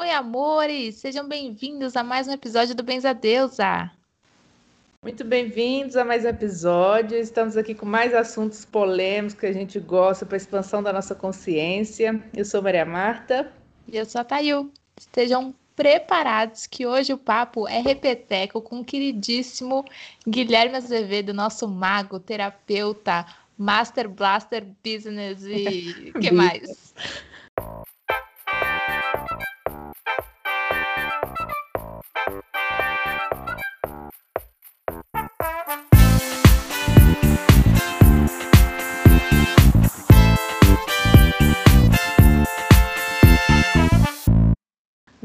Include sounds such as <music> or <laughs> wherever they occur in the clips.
Oi, amores! Sejam bem-vindos a mais um episódio do Benza Deusa. Muito bem-vindos a mais um episódio. Estamos aqui com mais assuntos polêmicos que a gente gosta para a expansão da nossa consciência. Eu sou Maria Marta. E eu sou a Tayu. Estejam preparados que hoje o papo é repeteco com o queridíssimo Guilherme Azevedo, nosso mago, terapeuta, Master Blaster Business e <laughs> que mais?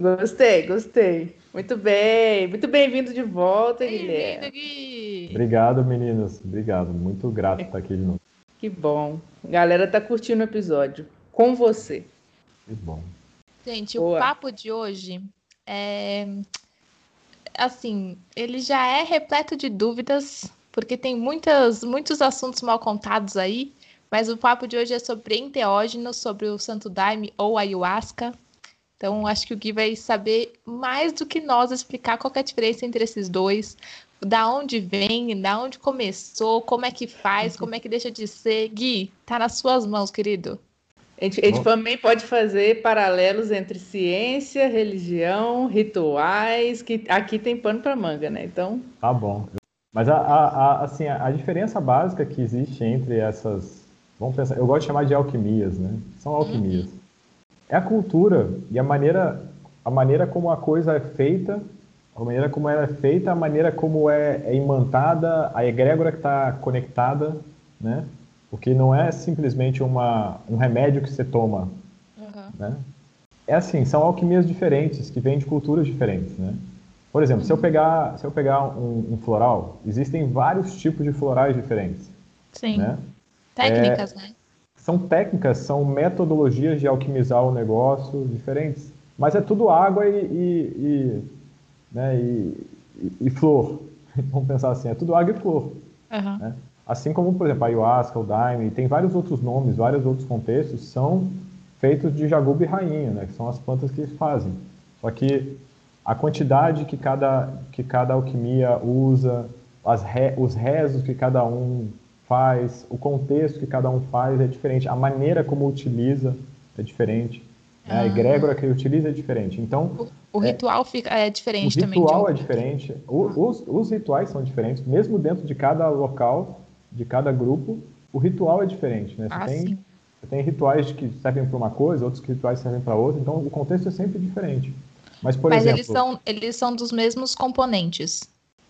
Gostei, gostei. Muito bem, muito bem-vindo de volta, bem Guilherme. Gui. Obrigado, meninas. Obrigado. Muito grato por estar aqui de novo. Que bom. A galera tá curtindo o episódio. Com você. Que bom. Gente, Boa. o papo de hoje é. Assim, ele já é repleto de dúvidas, porque tem muitas, muitos assuntos mal contados aí. Mas o papo de hoje é sobre enteógenos, sobre o Santo Daime ou ayahuasca. Então, acho que o Gui vai saber mais do que nós explicar qual é a diferença entre esses dois, da onde vem, da onde começou, como é que faz, como é que deixa de ser. Gui, tá nas suas mãos, querido. A gente, a gente também pode fazer paralelos entre ciência, religião, rituais, que aqui tem pano para manga, né? Então. Tá bom. Mas a, a, assim, a diferença básica que existe entre essas. Vamos pensar, eu gosto de chamar de alquimias, né? São alquimias. Uhum é a cultura e a maneira, a maneira como a coisa é feita, a maneira como ela é feita, a maneira como é, é imantada, a egrégora que está conectada, né? Porque não é simplesmente uma, um remédio que você toma, uhum. né? É assim, são alquimias diferentes, que vêm de culturas diferentes, né? Por exemplo, uhum. se eu pegar, se eu pegar um, um, floral, existem vários tipos de florais diferentes. Sim. Né? Técnicas, é, né? são técnicas, são metodologias de alquimizar o negócio diferentes. Mas é tudo água e, e, e né, e, e, flor. <laughs> Vamos pensar assim, é tudo água e flor. Uhum. Né? Assim como, por exemplo, a ayahuasca, o daime, tem vários outros nomes, vários outros contextos, são feitos de jaguba e rainha, né, que são as plantas que eles fazem. Só que a quantidade que cada, que cada alquimia usa, as re, os rezos que cada um faz, o contexto que cada um faz é diferente, a maneira como utiliza é diferente, né? a egrégora que utiliza é diferente. Então, o, o é, ritual fica, é diferente também. O ritual é diferente, o, os, os rituais são diferentes, mesmo dentro de cada local, de cada grupo, o ritual é diferente. Né? Você, ah, tem, você tem rituais que servem para uma coisa, outros rituais servem para outra, então o contexto é sempre diferente. Mas, por Mas exemplo, eles, são, eles são dos mesmos componentes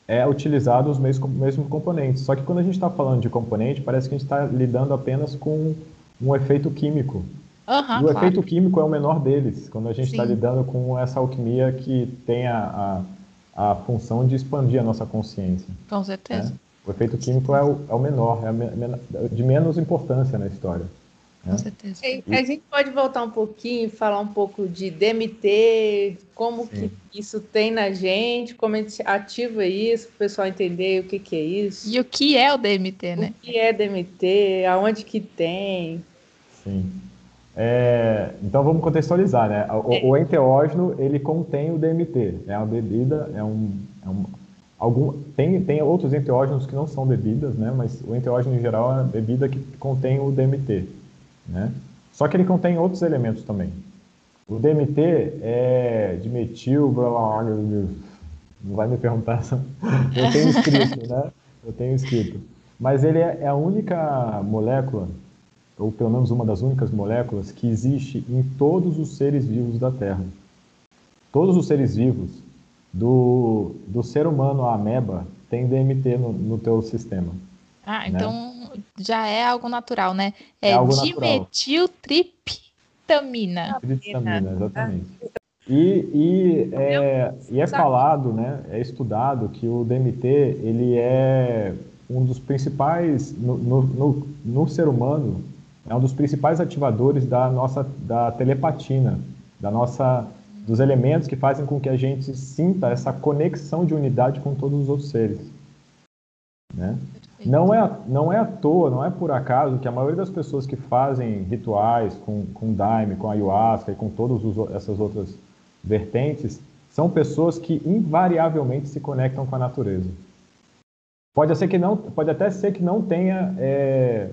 é utilizado os mesmos, mesmos componentes. Só que quando a gente está falando de componente, parece que a gente está lidando apenas com um efeito químico. Uhum, e o claro. efeito químico é o menor deles, quando a gente está lidando com essa alquimia que tem a, a, a, função de expandir a nossa consciência. Com certeza. Né? O efeito químico é o, é o menor, é de menos importância na história. Com né? certeza. E, a gente pode voltar um pouquinho, falar um pouco de DMT, como Sim. que isso tem na gente, como a gente ativa isso, para o pessoal entender o que, que é isso. E o que é o DMT, né? O que é DMT, aonde que tem. Sim. É, então vamos contextualizar, né? O, é. o, enteógeno, ele contém o DMT, é uma bebida, é um, é um algum, tem, tem outros enteógenos que não são bebidas, né? Mas o enteógeno em geral é uma bebida que contém o DMT. Né? Só que ele contém outros elementos também. O DMT é de metil, blá, blá, blá, não vai me perguntar, eu tenho escrito, né? Eu tenho escrito. Mas ele é, é a única molécula, ou pelo menos uma das únicas moléculas, que existe em todos os seres vivos da Terra. Todos os seres vivos, do, do ser humano à ameba, tem DMT no, no teu sistema. Ah, né? então já é algo natural, né? É, é dimetiltriptamina. Triptamina, exatamente. E, e, é, e é falado, né, é estudado que o DMT ele é um dos principais, no, no, no, no ser humano, é um dos principais ativadores da nossa da telepatina, da nossa dos elementos que fazem com que a gente sinta essa conexão de unidade com todos os outros seres. Né? Não é, não é à toa, não é por acaso que a maioria das pessoas que fazem rituais com, com daime, com ayahuasca e com todas essas outras vertentes são pessoas que invariavelmente se conectam com a natureza. Pode ser que não, pode até ser que não tenha é,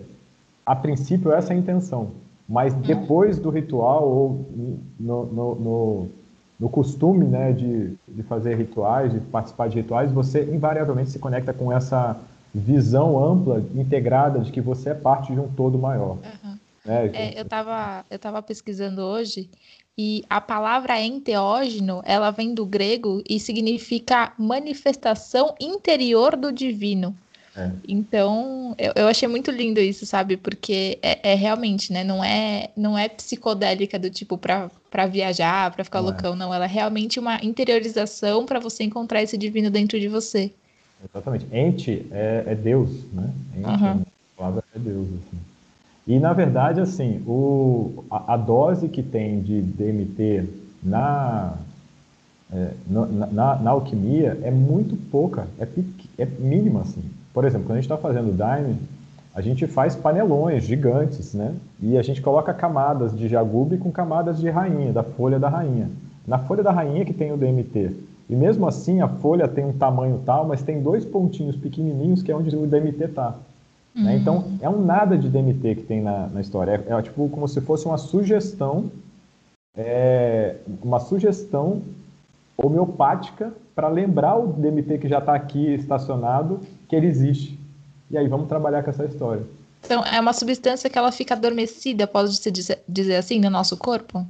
a princípio essa intenção, mas uhum. depois do ritual ou no, no, no, no costume né, de, de fazer rituais, de participar de rituais, você invariavelmente se conecta com essa visão ampla, integrada de que você é parte de um todo maior. Uhum. É, é, eu estava eu tava pesquisando hoje e a palavra enteógeno, ela vem do grego e significa manifestação interior do divino. É. Então, eu, eu, achei muito lindo isso, sabe? Porque é, é, realmente, né? Não é, não é psicodélica do tipo para viajar, para ficar não é. loucão, não. Ela é realmente uma interiorização para você encontrar esse divino dentro de você. Exatamente. Ente é, é Deus, né? Ente, uhum. palavra é Deus. Assim. E, na verdade, assim, o, a, a dose que tem de DMT na, é, na, na, na, alquimia é muito pouca, é, é mínima, assim. Por exemplo, quando a gente está fazendo Daime, a gente faz panelões gigantes, né? E a gente coloca camadas de jagube com camadas de rainha, da folha da rainha. Na folha da rainha que tem o DMT. E mesmo assim, a folha tem um tamanho tal, mas tem dois pontinhos pequenininhos que é onde o DMT está. Uhum. Né? Então, é um nada de DMT que tem na, na história. É, é, tipo como se fosse uma sugestão, é, uma sugestão homeopática para lembrar o DMT que já está aqui estacionado que ele existe. E aí vamos trabalhar com essa história. Então, é uma substância que ela fica adormecida, pode se dizer, assim, no nosso corpo?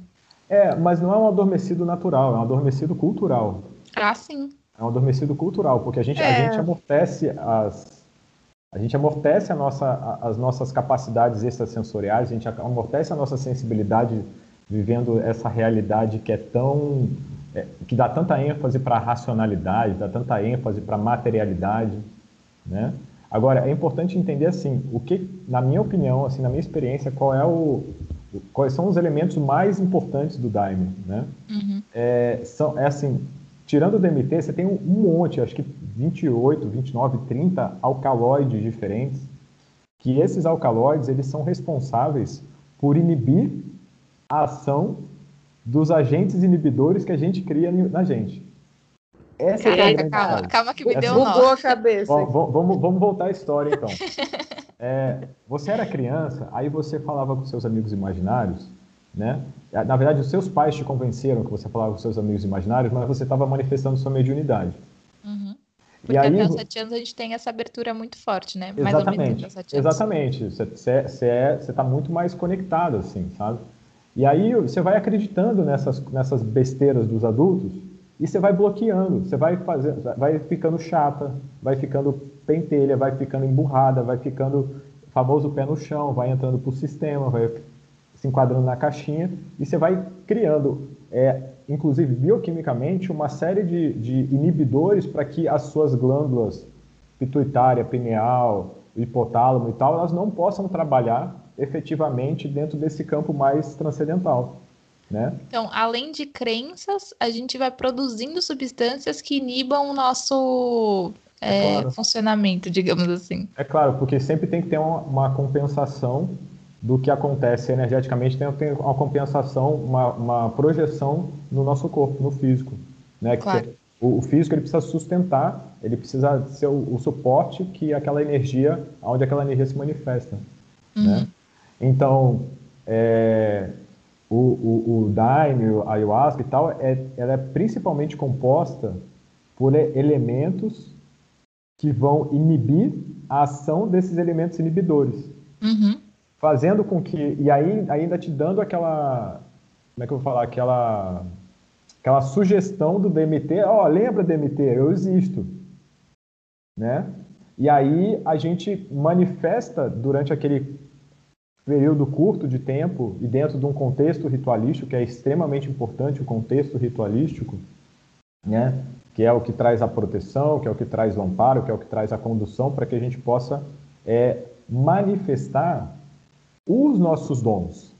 É, mas não é um adormecido natural, é um adormecido cultural. Ah, sim. É um adormecido cultural, porque a gente, é. a gente amortece as, a gente amortece a nossa, as nossas capacidades extrasensoriais, a gente amortece a nossa sensibilidade vivendo essa realidade que é tão é, que dá tanta ênfase para a racionalidade, dá tanta ênfase para a materialidade, né? Agora é importante entender assim, o que, na minha opinião, assim, na minha experiência, qual é o, quais são os elementos mais importantes do Daime, né? Uhum. É, são, é assim, tirando o DMT, você tem um, monte, acho que 28, 29, 30 alcaloides diferentes, que esses alcaloides eles são responsáveis por inibir a ação dos agentes inibidores que a gente cria na gente. Essa Caraca, é calma, calma que me deu um nó. a cabeça. Vamos, vamos, vamos voltar à história, então. <laughs> É, você era criança, aí você falava com seus amigos imaginários, né? Na verdade, os seus pais te convenceram que você falava com seus amigos imaginários, mas você estava manifestando sua mediunidade. Uhum. Porque e aí, até os sete anos a gente tem essa abertura muito forte, né? Mais exatamente, exatamente. Você está é, muito mais conectado, assim, sabe? E aí você vai acreditando nessas, nessas besteiras dos adultos e você vai bloqueando, você vai fazer, vai ficando chata, vai ficando pentelha, vai ficando emburrada, vai ficando famoso pé no chão, vai entrando para o sistema, vai se enquadrando na caixinha e você vai criando é, inclusive bioquimicamente, uma série de, de inibidores para que as suas glândulas pituitária, pineal, hipotálamo e tal, elas não possam trabalhar efetivamente dentro desse campo mais transcendental. Né? Então, além de crenças, a gente vai produzindo substâncias que inibam o nosso é, é claro. funcionamento, digamos assim. É claro, porque sempre tem que ter uma, uma compensação do que acontece energeticamente, tem, tem uma compensação, uma, uma, projeção no nosso corpo, no físico. Né? Claro. Que o, o, físico ele precisa sustentar, ele precisa ser o, o, suporte que aquela energia, onde aquela energia se manifesta. Uhum. Né? Então, é, o, o, o Daime, a ayahuasca e tal, é, ela é principalmente composta por elementos que vão inibir a ação desses elementos inibidores. Uhum fazendo com que e aí ainda te dando aquela como é que eu vou falar aquela aquela sugestão do DMT, ó, oh, lembra DMT, eu existo, né? E aí a gente manifesta durante aquele período curto de tempo e dentro de um contexto ritualístico que é extremamente importante, o contexto ritualístico, né? Que é o que traz a proteção, que é o que traz o amparo, que é o que traz a condução para que a gente possa é, manifestar os nossos dons.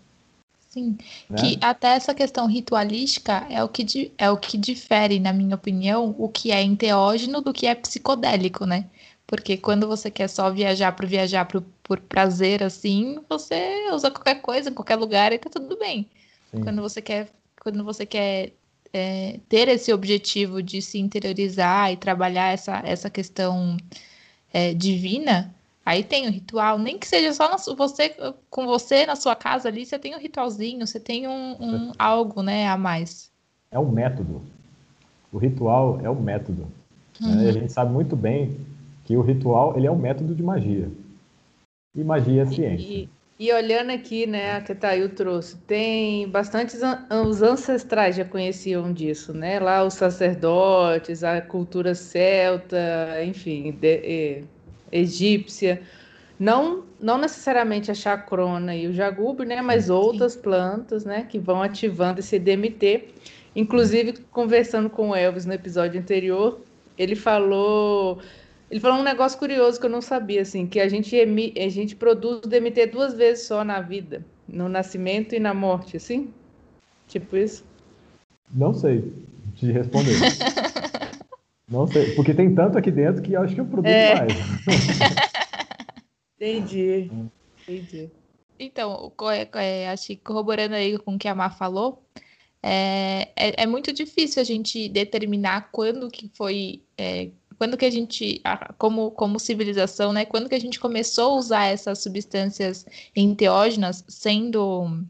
Sim, né? que até essa questão ritualística é o, que, é o que difere, na minha opinião, o que é enteógeno do que é psicodélico, né? Porque quando você quer só viajar por viajar por, por prazer, assim, você usa qualquer coisa em qualquer lugar e tá tudo bem. Sim. Quando você quer, quando você quer é, ter esse objetivo de se interiorizar e trabalhar essa, essa questão é, divina, aí tem o ritual, nem que seja só no, você com você na sua casa ali, você tem um ritualzinho, você tem um, um algo, né, a mais. É um método. O ritual é o um método. Uhum. Né? A gente sabe muito bem que o ritual ele é um método de magia. E magia é ciência. E, e olhando aqui, né, a que trouxe, tem bastantes os ancestrais já conheciam disso, né? Lá os sacerdotes, a cultura celta, enfim, de, egípcia. Não, não necessariamente a chacrona e o jagube, né? Mas Sim. outras plantas, né? Que vão ativando esse DMT. Inclusive, conversando com o Elvis no episódio anterior, ele falou ele falou um negócio curioso que eu não sabia, assim, que a gente, emi, a gente produz o DMT duas vezes só na vida, no nascimento e na morte, assim? Tipo isso? Não sei te responder. <laughs> não sei, porque tem tanto aqui dentro que acho que eu produzo é. mais. <laughs> Entendi. Entendi. Então, é, acho que corroborando aí com o que a Mar falou, é, é, é, muito difícil a gente determinar quando que foi é, quando que a gente, como, como civilização, né, quando que a gente começou a usar essas substâncias enteógenas, sendo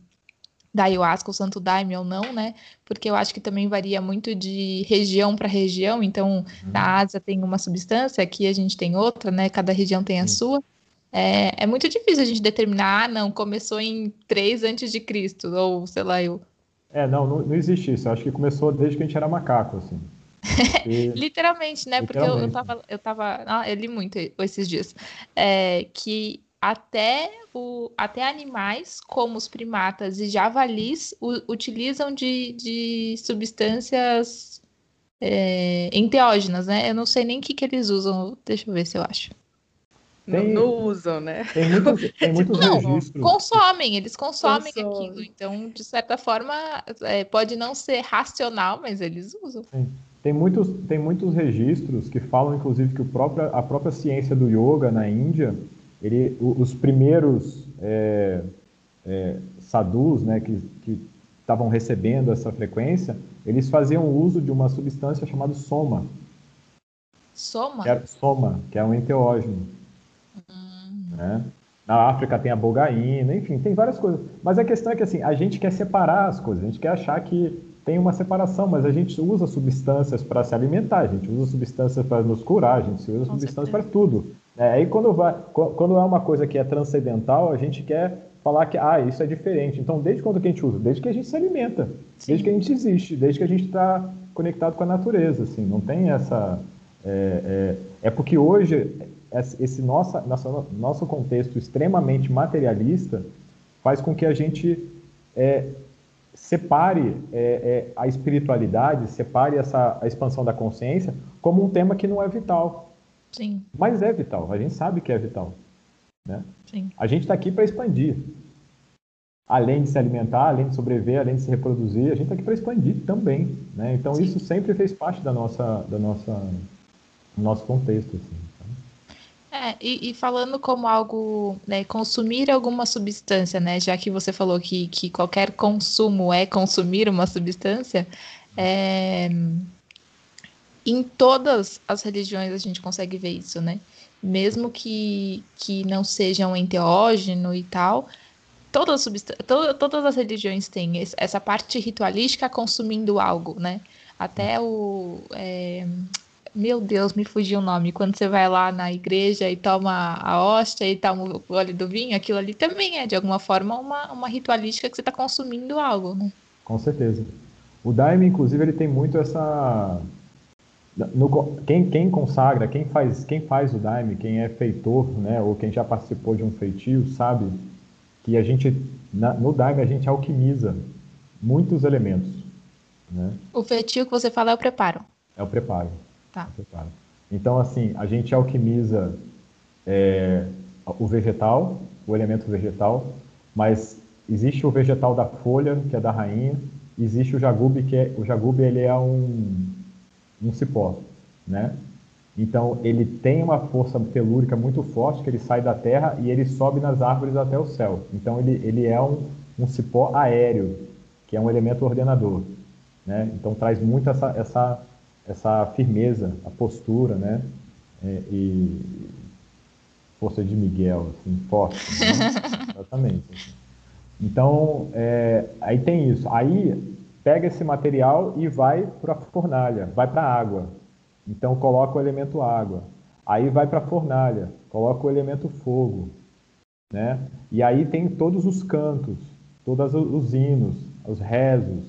da ayahuasca, o santo daime ou não, né? Porque eu acho que também varia muito de região para região. Então, uhum. na Ásia tem uma substância, aqui a gente tem outra, né? Cada região tem a uhum. sua. É, é, muito difícil a gente determinar, ah, não, começou em 3 antes de Cristo, ou sei lá, eu. É, não, não, não existe isso. Eu acho que começou desde que a gente era macaco, assim. <laughs> Literalmente, né? Literalmente. Porque eu, eu tava. Eu, tava ah, eu li muito esses dias. É, que até, o, até animais, como os primatas e javalis, u, utilizam de, de substâncias é, enteógenas, né? Eu não sei nem o que, que eles usam. Deixa eu ver se eu acho. Tem, não, não, usam, né? Tem muitos, <laughs> tem muitos não, registros. Consomem, eles consomem Consome. aquilo. Então, de certa forma, é, pode não ser racional, mas eles usam. Sim. Tem muitos, tem muitos registros que falam, inclusive, que o próprio, a própria ciência do yoga na Índia, ele, os primeiros é, é, sadhus né, que estavam recebendo essa frequência, eles faziam uso de uma substância chamada soma. Soma? Que é, soma, que é um enteógeno. Hum. Né? Na África tem a bogaína, enfim, tem várias coisas. Mas a questão é que assim, a gente quer separar as coisas, a gente quer achar que tem uma separação, mas a gente usa substâncias para se alimentar, a gente usa substâncias para nos curar, a gente usa Com substâncias para tudo. É, aí quando, vai, quando é uma coisa que é transcendental, a gente quer falar que ah, isso é diferente. Então, desde quando que a gente usa? Desde que a gente se alimenta, Sim. desde que a gente existe, desde que a gente está conectado com a natureza. Assim, não tem essa. É, é, é porque hoje esse nosso, nosso, nosso contexto extremamente materialista faz com que a gente é, separe é, é, a espiritualidade, separe essa a expansão da consciência como um tema que não é vital. Sim. Mas é vital, a gente sabe que é vital. Né? Sim. A gente está aqui para expandir. Além de se alimentar, além de sobreviver, além de se reproduzir, a gente está aqui para expandir também. Né? Então Sim. isso sempre fez parte da nossa, da nossa, do nosso contexto. Assim. É, e, e, falando como algo, né, consumir alguma substância, né, já que você falou que, que qualquer consumo é consumir uma substância, é, em todas as religiões a gente consegue ver isso, né? Mesmo que, que não sejam enteógeno e tal, todas, to, todas as religiões têm essa parte ritualística consumindo algo, né? Até o. É, meu Deus, me fugiu o nome. Quando você vai lá na igreja e toma a hóstia e toma o óleo do vinho, aquilo ali também é, de alguma forma, uma, uma ritualística que você está consumindo algo, né? Com certeza. O Daime, inclusive, ele tem muito essa. No, quem, quem consagra, quem faz, quem faz o Daime, quem é feitor, né, ou quem já participou de um feitio, sabe que a gente, na, no Daime, a gente alquimiza muitos elementos. Né? O feitio que você fala é o preparo. É o preparo. Tá. Então, assim, a gente alquimiza é, o vegetal, o elemento vegetal, mas existe o vegetal da folha, que é da rainha, existe o jagube, que é, o jagube ele é um, um cipó, né? Então, ele tem uma força telúrica muito forte, que ele sai da terra e ele sobe nas árvores até o céu. Então, ele, ele é um, um cipó aéreo, que é um elemento ordenador. né? Então traz muito essa, essa, essa firmeza, a postura, né? É, e força de Miguel, assim, forte, né? <laughs> exatamente. Assim. Então, é, aí tem isso. Aí pega esse material e vai para a fornalha, vai para a água. Então coloca o elemento água. Aí vai para a fornalha, coloca o elemento fogo, né? E aí tem todos os cantos, todos os hinos, os rezos,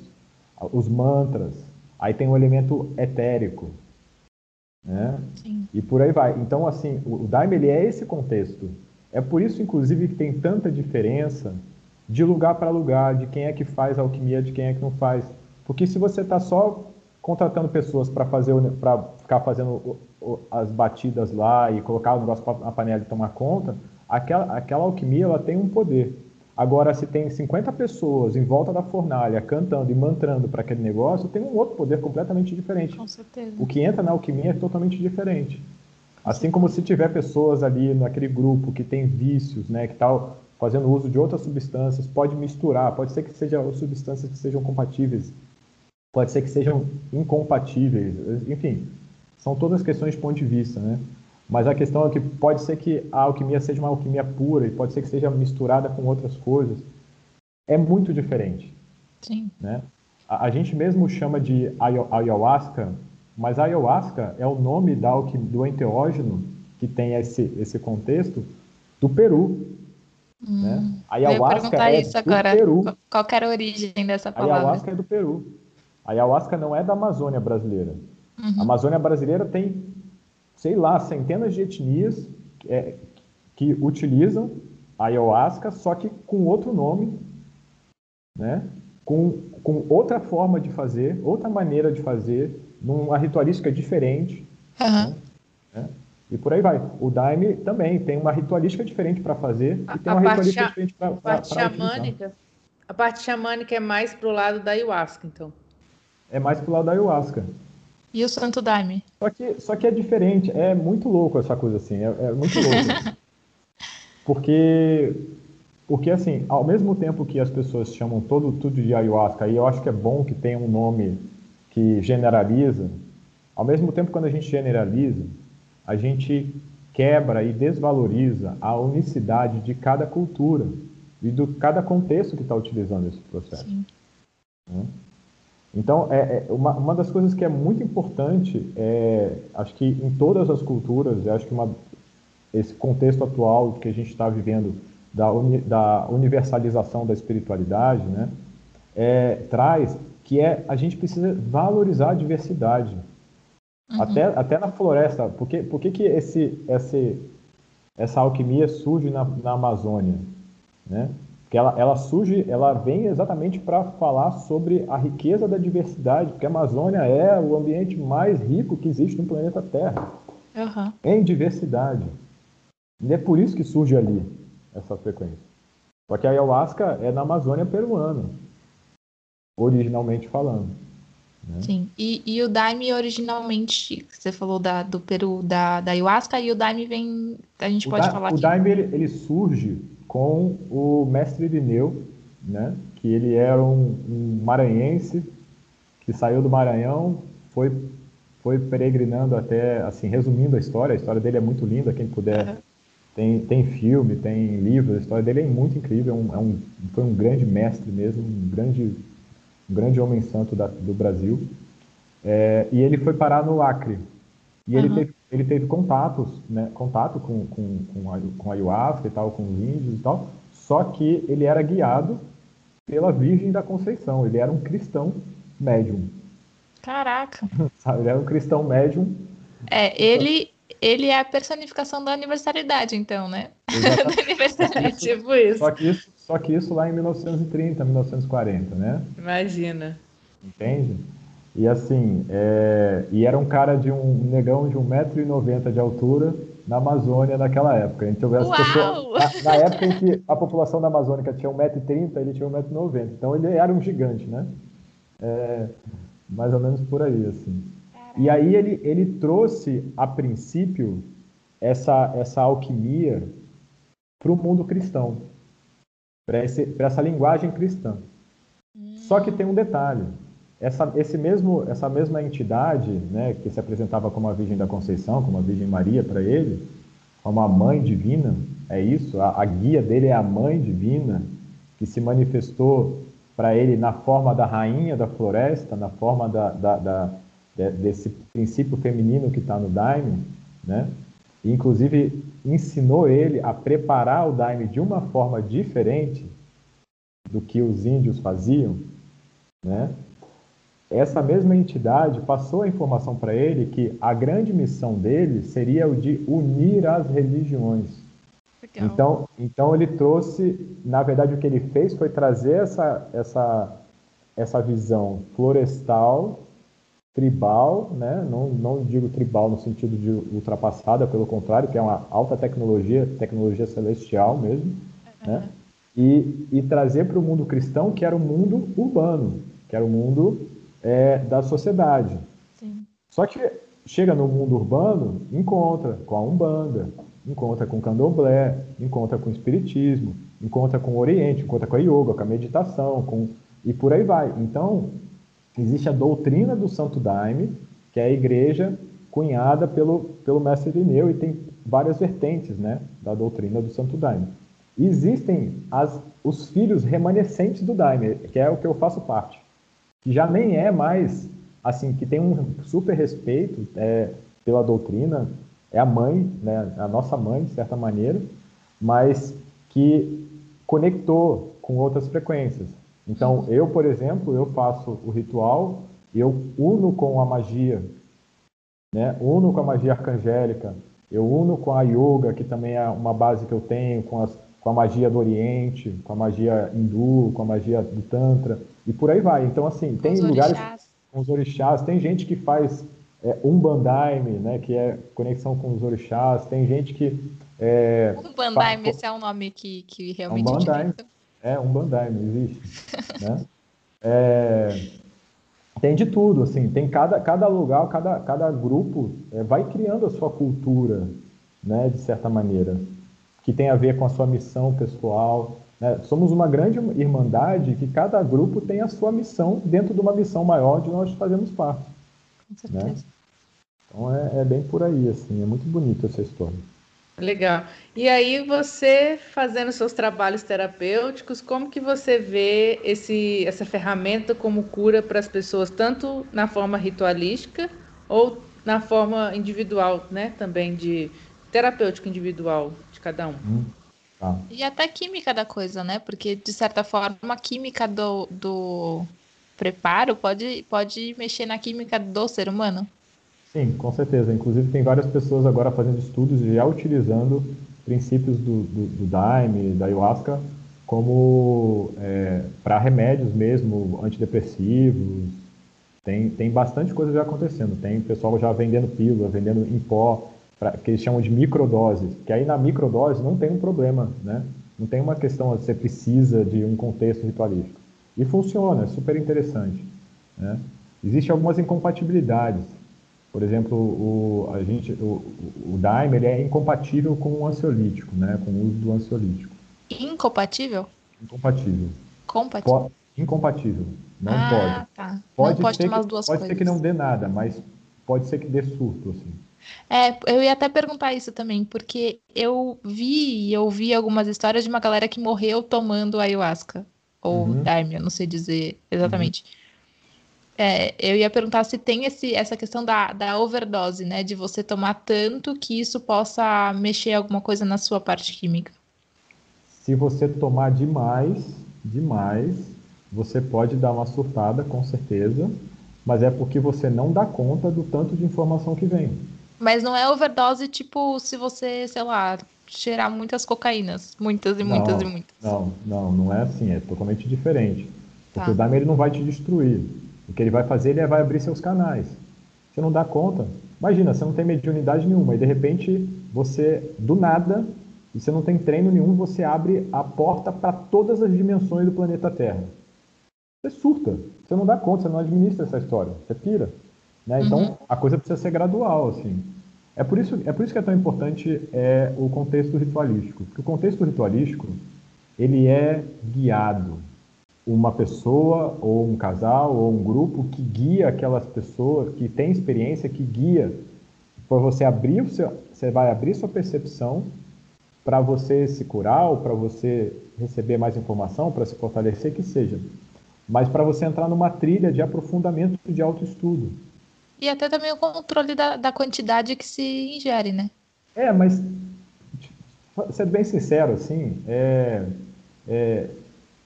os mantras. Aí tem o elemento etérico, né? Sim. E por aí vai. Então assim, o Daime ele é esse contexto. É por isso, inclusive, que tem tanta diferença de lugar para lugar, de quem é que faz alquimia, de quem é que não faz. Porque se você está só contratando pessoas para fazer para ficar fazendo as batidas lá e colocar o negócio na panela e tomar conta, aquela, aquela alquimia ela tem um poder. Agora, se tem 50 pessoas em volta da fornalha cantando e mantrando para aquele negócio, tem um outro poder completamente diferente. Com certeza. O que entra na alquimia é totalmente diferente. Assim como se tiver pessoas ali naquele grupo que tem vícios, né, que tal fazendo uso de outras substâncias, pode misturar, pode ser que sejam substâncias que sejam compatíveis, pode ser que sejam incompatíveis, enfim, são todas questões de ponto de vista, né? Mas a questão é que pode ser que a alquimia seja uma alquimia pura e pode ser que seja misturada com outras coisas. É muito diferente. Sim. Né? A, a gente mesmo chama de ayahuasca, mas ayahuasca é o nome da, do enteógeno que tem esse, esse contexto do Peru. Hum, né? Ayahuasca é isso agora. do Peru. Qual era a origem dessa palavra? Ayahuasca é do Peru. A ayahuasca não é da Amazônia brasileira. Uhum. A Amazônia brasileira tem, sei lá, centenas de etnias é, que utilizam a ayahuasca, só que com outro nome, né? com, com outra forma de fazer, outra maneira de fazer, numa ritualística diferente. Uhum. Né? E por aí vai. O Daime também tem uma ritualística diferente para fazer e tem uma ritualística diferente para A parte xamânica, a parte xamânica é mais para o lado da ayahuasca, então. É mais para o lado da ayahuasca. E o Santo Daime? Só que, só que é diferente, é muito louco essa coisa assim, é, é muito louco. <laughs> porque, porque assim, ao mesmo tempo que as pessoas chamam todo tudo de ayahuasca, e eu acho que é bom que tenha um nome que generaliza, ao mesmo tempo quando a gente generaliza, a gente quebra e desvaloriza a unicidade de cada cultura e do cada contexto que está utilizando esse processo. Né? Então, é, é, uma, uma das coisas que é muito importante, é, acho que em todas as culturas, acho que uma, esse contexto atual que a gente está vivendo da, uni, da universalização da espiritualidade, né, é, traz que é a gente precisa valorizar a diversidade. Uhum. Até, até na floresta. Por que, por que, que esse, esse, essa alquimia surge na, na Amazônia? Né? Porque ela, ela surge, ela vem exatamente para falar sobre a riqueza da diversidade, porque a Amazônia é o ambiente mais rico que existe no planeta Terra. Uhum. Em diversidade. E é por isso que surge ali essa frequência. Só que a ayahuasca é na Amazônia peruana, originalmente falando. Né? Sim, e, e, o Daime originalmente, você falou da, do Peru, da, da ayahuasca, e o Daime vem, a gente o pode da, falar o aqui. O Daime, ele, ele, surge com o mestre Irineu, né, que ele era um, um, maranhense, que saiu do Maranhão, foi, foi peregrinando até, assim, resumindo a história, a história dele é muito linda, quem puder... Uhum. Tem, tem filme, tem livro, a história dele é muito incrível, é um, é um, foi um grande mestre mesmo, um grande um grande homem santo da, do Brasil, é, e ele foi parar no Acre. E uhum. ele, teve, ele teve contatos, né, contato com, com, com, a, com a ayahuasca e tal, com os índios e tal, só que ele era guiado pela Virgem da Conceição, ele era um cristão médium. Caraca! <laughs> Ele era um cristão médium. É, ele, ele é a personificação da universalidade, então, né? <laughs> da universalidade, tipo isso. Só que isso, só que isso lá em 1930, 1940, né? Imagina. Entende? E assim, é... e era um cara de um negão de 1,90m de altura na Amazônia naquela época. Então, essa pessoa, na, na, época em que a população da Amazônica tinha 1,30m, ele tinha 1,90m. Então ele era um gigante, né? É... mais ou menos por aí, assim. E aí ele, ele trouxe, a princípio, essa, essa alquimia para o mundo cristão, para essa linguagem cristã. Só que tem um detalhe. Essa, esse mesmo, essa mesma entidade, né, que se apresentava como a Virgem da Conceição, como a Virgem Maria para ele, como a Mãe Divina, é isso, a, a guia dele é a Mãe Divina, que se manifestou para ele na forma da rainha da floresta, na forma da, da, da desse princípio feminino que está no Daime, né? E, inclusive ensinou ele a preparar o Daime de uma forma diferente do que os índios faziam, né? Essa mesma entidade passou a informação para ele que a grande missão dele seria o de unir as religiões. Legal. Então, então ele trouxe, na verdade, o que ele fez foi trazer essa, essa, essa visão florestal, tribal, né? não, não digo tribal no sentido de ultrapassada, pelo contrário, que é uma alta tecnologia, tecnologia celestial mesmo, uhum. né? e, e trazer para o mundo cristão, que era o mundo urbano, que era o mundo é, da sociedade. Sim. Só que chega no mundo urbano, encontra com a Umbanda, encontra com o Candomblé, encontra com o Espiritismo, encontra com o Oriente, encontra com a Yoga, com a meditação, com... e por aí vai. Então, existe a doutrina do Santo Daime, que é a igreja cunhada pelo, pelo mestre Irineu, e tem várias vertentes né, da doutrina do Santo Daime. existem as, os filhos remanescentes do Daime, que é o que eu faço parte, que já nem é mais, assim, que tem um super respeito é, pela doutrina, é a mãe, né, a nossa mãe, de certa maneira, mas que conectou com outras frequências. Então, uhum. eu, por exemplo, eu faço o ritual, eu uno com a magia, né? uno com a magia arcangélica, eu uno com a yoga, que também é uma base que eu tenho, com, as, com a magia do Oriente, com a magia hindu, com a magia do Tantra, e por aí vai. Então, assim, tem lugares com os orixás, tem gente que faz é, Umbandaime, né, que é conexão com os orixás, tem gente que... É, Umbandaime, esse é um nome que, que realmente... Umbandaime, é, Umbandaime, existe. né? É, tem de tudo, assim, tem cada, cada lugar, cada, cada grupo é, vai criando a sua cultura, né, de certa maneira, que tem a ver com a sua missão pessoal. Né? Somos uma grande irmandade que cada grupo tem a sua missão dentro de uma missão maior de nós fazemos parte. Com né? certeza. Né? Então é, é bem por aí, assim, é muito bonito essa história. Legal. E aí você fazendo seus trabalhos terapêuticos, como que você vê esse, essa ferramenta como cura para as pessoas, tanto na forma ritualística ou na forma individual, né? Também de terapêutico individual de cada um. Hum, tá. E até química da coisa, né? Porque, de certa forma, a química do, do preparo pode, pode mexer na química do ser humano. Sim, com certeza. Inclusive, tem várias pessoas agora fazendo estudos e já utilizando princípios do, do, do Daime, da Ayahuasca, como é, para remédios mesmo, antidepressivos. Tem, tem bastante coisa já acontecendo. Tem pessoal já vendendo pílula, vendendo em pó, pra, que eles chamam de microdoses. Que aí na microdose não tem um problema, né? Não tem uma questão de você precisa de um contexto ritualístico. E funciona, é super interessante. Né? Existem algumas incompatibilidades. Por exemplo, o, a gente, o, o Daime ele é incompatível com o ansiolítico, né? com o uso do ansiolítico. Incompatível? Incompatível. Compatível? Po incompatível. Não ah, pode. Tá. Pode, não pode tomar as duas pode coisas. ser que não dê nada, mas pode ser que dê surto, assim. É, eu ia até perguntar isso também, porque eu vi e ouvi algumas histórias de uma galera que morreu tomando ayahuasca. Ou uhum. daime, eu não sei dizer exatamente. Uhum. É, eu ia perguntar se tem esse, essa questão da, da overdose, né? De você tomar tanto que isso possa mexer alguma coisa na sua parte química. Se você tomar demais, demais, você pode dar uma surtada, com certeza, mas é porque você não dá conta do tanto de informação que vem. Mas não é overdose tipo se você, sei lá, cheirar muitas cocaínas, muitas e muitas não, e muitas. Não, não, não é assim, é totalmente diferente. Porque tá. o Dahmer ele não vai te destruir. O que ele vai fazer, ele vai abrir seus canais. Você não dá conta. Imagina, você não tem mediunidade nenhuma e de repente você, do nada, e você não tem treino nenhum, você abre a porta para todas as dimensões do planeta Terra. Você surta. Você não dá conta, você não administra essa história. Você pira. Né? Então, uhum. a coisa precisa ser gradual, assim. É por isso, é por isso que é tão importante é, o contexto ritualístico. Porque o contexto ritualístico, ele é guiado. uma pessoa ou um casal ou um grupo que guia aquelas pessoas que tem experiência que guia para você abrir o seu, você vai abrir sua percepção para você se curar ou para você receber mais informação, para se fortalecer que seja, mas para você entrar numa trilha de aprofundamento de autoestudo. E até também o controle da, da quantidade que se ingere, né? É, mas sendo bem sincero, assim, é, é,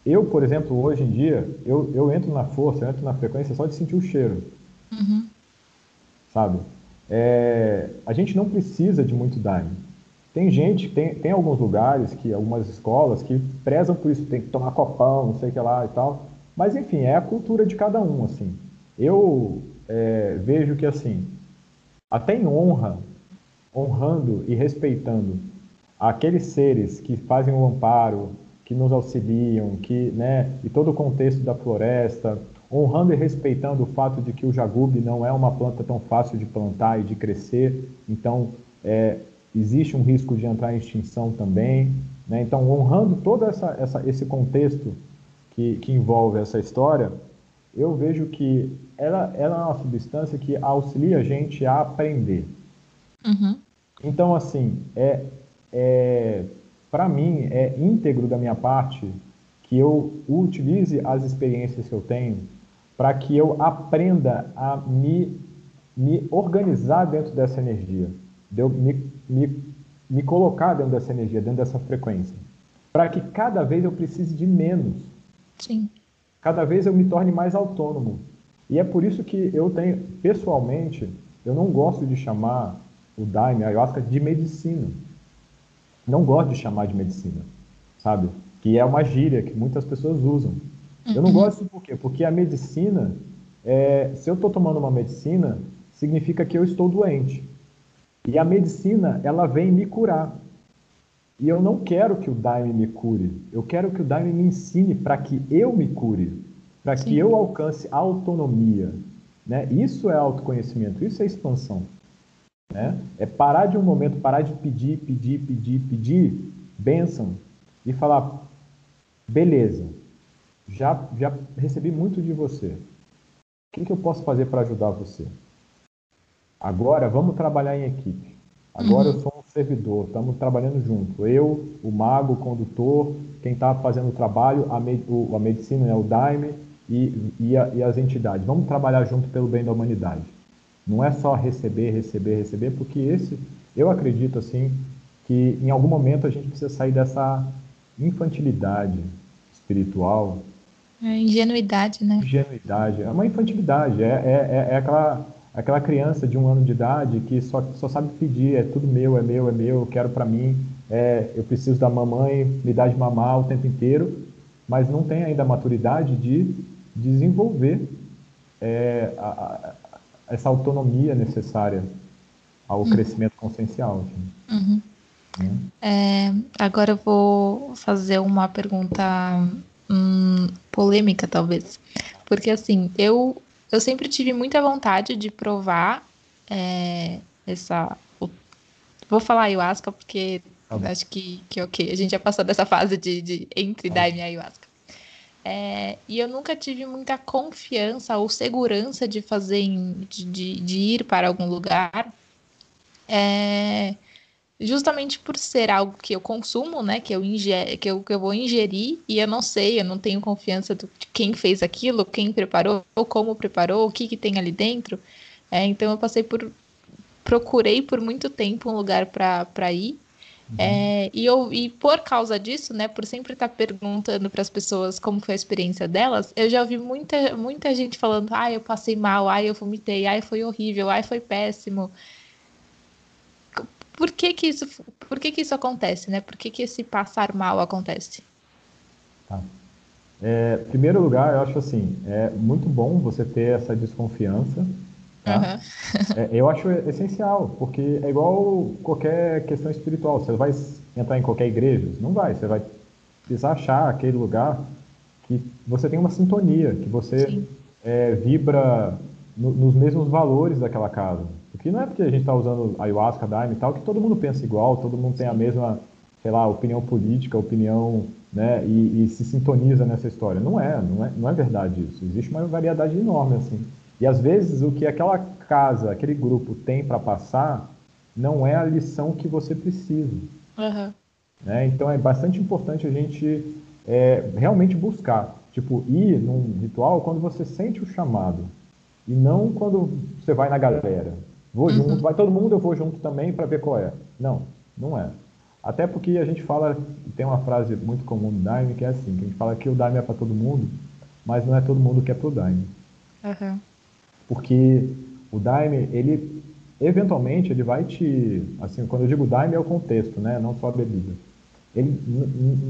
eu, por exemplo, hoje em dia, eu, eu entro na força, eu entro na frequência só de sentir o cheiro. Uhum. Sabe? É, a gente não precisa de muito daime. Tem gente, tem, tem alguns lugares, que algumas escolas que prezam por isso, tem que tomar copão, não sei o que lá e tal. Mas, enfim, é a cultura de cada um, assim. Eu é, vejo que, assim, até em honra, honrando e respeitando aqueles seres que fazem o amparo, que nos auxiliam, que, né, e todo o contexto da floresta, honrando e respeitando o fato de que o jagube não é uma planta tão fácil de plantar e de crescer, então é, existe um risco de entrar em extinção também. Né? Então, honrando todo essa, essa, esse contexto que, que envolve essa história, eu vejo que ela, ela é uma substância que auxilia a gente a aprender. Uhum. Então, assim, é, é para mim, é íntegro da minha parte que eu utilize as experiências que eu tenho para que eu aprenda a me, me organizar dentro dessa energia, de eu me, me, me colocar dentro dessa energia, dentro dessa frequência, para que cada vez eu precise de menos. Sim. Cada vez eu me torne mais autônomo. E é por isso que eu tenho, pessoalmente, eu não gosto de chamar o Daime, a ayahuasca, de medicina não gosto de chamar de medicina, sabe? Que é uma gíria que muitas pessoas usam. Eu não uhum. gosto por quê? Porque a medicina, é, se eu estou tomando uma medicina, significa que eu estou doente. E a medicina, ela vem me curar. E eu não quero que o Daime me cure. Eu quero que o Daime me ensine para que eu me cure, para que eu alcance autonomia. Né? Isso é autoconhecimento, isso é expansão. Né? É parar de um momento, parar de pedir, pedir, pedir, pedir bênção e falar: beleza, já, já recebi muito de você. O que, eu posso fazer para ajudar você? Agora vamos trabalhar em equipe. Agora uhum. eu sou um servidor, estamos trabalhando junto. Eu, o mago, o condutor, quem está fazendo o trabalho, a, me, o, a medicina, é o Daime e, e, a, e as entidades. Vamos trabalhar junto pelo bem da humanidade. Não é só receber, receber, receber, porque esse, eu acredito assim, que em algum momento a gente precisa sair dessa infantilidade espiritual. É ingenuidade, né? Ingenuidade. É uma infantilidade. É, é, é, é aquela, aquela criança de um ano de idade que só, só sabe pedir: é tudo meu, é meu, é meu, eu quero para mim, é, eu preciso da mamãe, me dá de mamar o tempo inteiro, mas não tem ainda a maturidade de desenvolver é, a, essa autonomia necessária ao uhum. crescimento consciencial. Assim. Uhum. Né? É, agora eu vou fazer uma pergunta hum, polêmica, talvez. Porque, assim, eu, eu sempre tive muita vontade de provar é, essa. O, vou falar ayahuasca porque tá acho que, que ok. A gente já passou dessa fase de, de entre tá Daime e ayahuasca. É, e eu nunca tive muita confiança ou segurança de fazer, de, de, de ir para algum lugar. É, justamente por ser algo que eu consumo, né, que eu, inge que, eu, que eu vou ingerir, e eu não sei, eu não tenho confiança de quem fez aquilo, quem preparou, ou como preparou, o que, que tem ali dentro. É, então eu passei por. Procurei por muito tempo um lugar para ir, Uhum. É, e, eu, e por causa disso, né, por sempre estar perguntando para as pessoas como foi a experiência delas, eu já ouvi muita, muita gente falando: ai, eu passei mal, ai, eu vomitei, ai, foi horrível, ai, foi péssimo. Por que que isso, por que que isso acontece, né? Por que que esse passar mal acontece? Tá. É, em primeiro lugar, eu acho assim, é muito bom você ter essa desconfiança Tá? Uhum. é, eu acho essencial, porque é igual qualquer questão espiritual. Você vai entrar em qualquer igreja? Não vai. Você vai precisar achar aquele lugar que você tem uma sintonia, que você é, vibra no, nos mesmos valores daquela casa. Porque não é porque a gente está usando ayahuasca, daime e tal, que todo mundo pensa igual, todo mundo tem a mesma, sei lá, opinião política, opinião né, e, e, se sintoniza nessa história. Não é, não é, não é verdade isso. Existe uma variedade enorme assim. E às vezes o que aquela casa, aquele grupo tem para passar, não é a lição que você precisa. Uhum. Né? Então é bastante importante a gente é, realmente buscar, tipo, ir num ritual quando você sente o chamado e não quando você vai na galera. Vou uhum. junto, vai todo mundo, eu vou junto também para ver qual é. Não, não é. Até porque a gente fala, tem uma frase muito comum no Daime que é assim, que a gente fala que o Daime é para todo mundo, mas não é todo mundo que é pro Daime. Uhum. Porque o Daime, ele eventualmente ele vai te, assim, quando eu digo Daime é o contexto, né, não só a bebida. Ele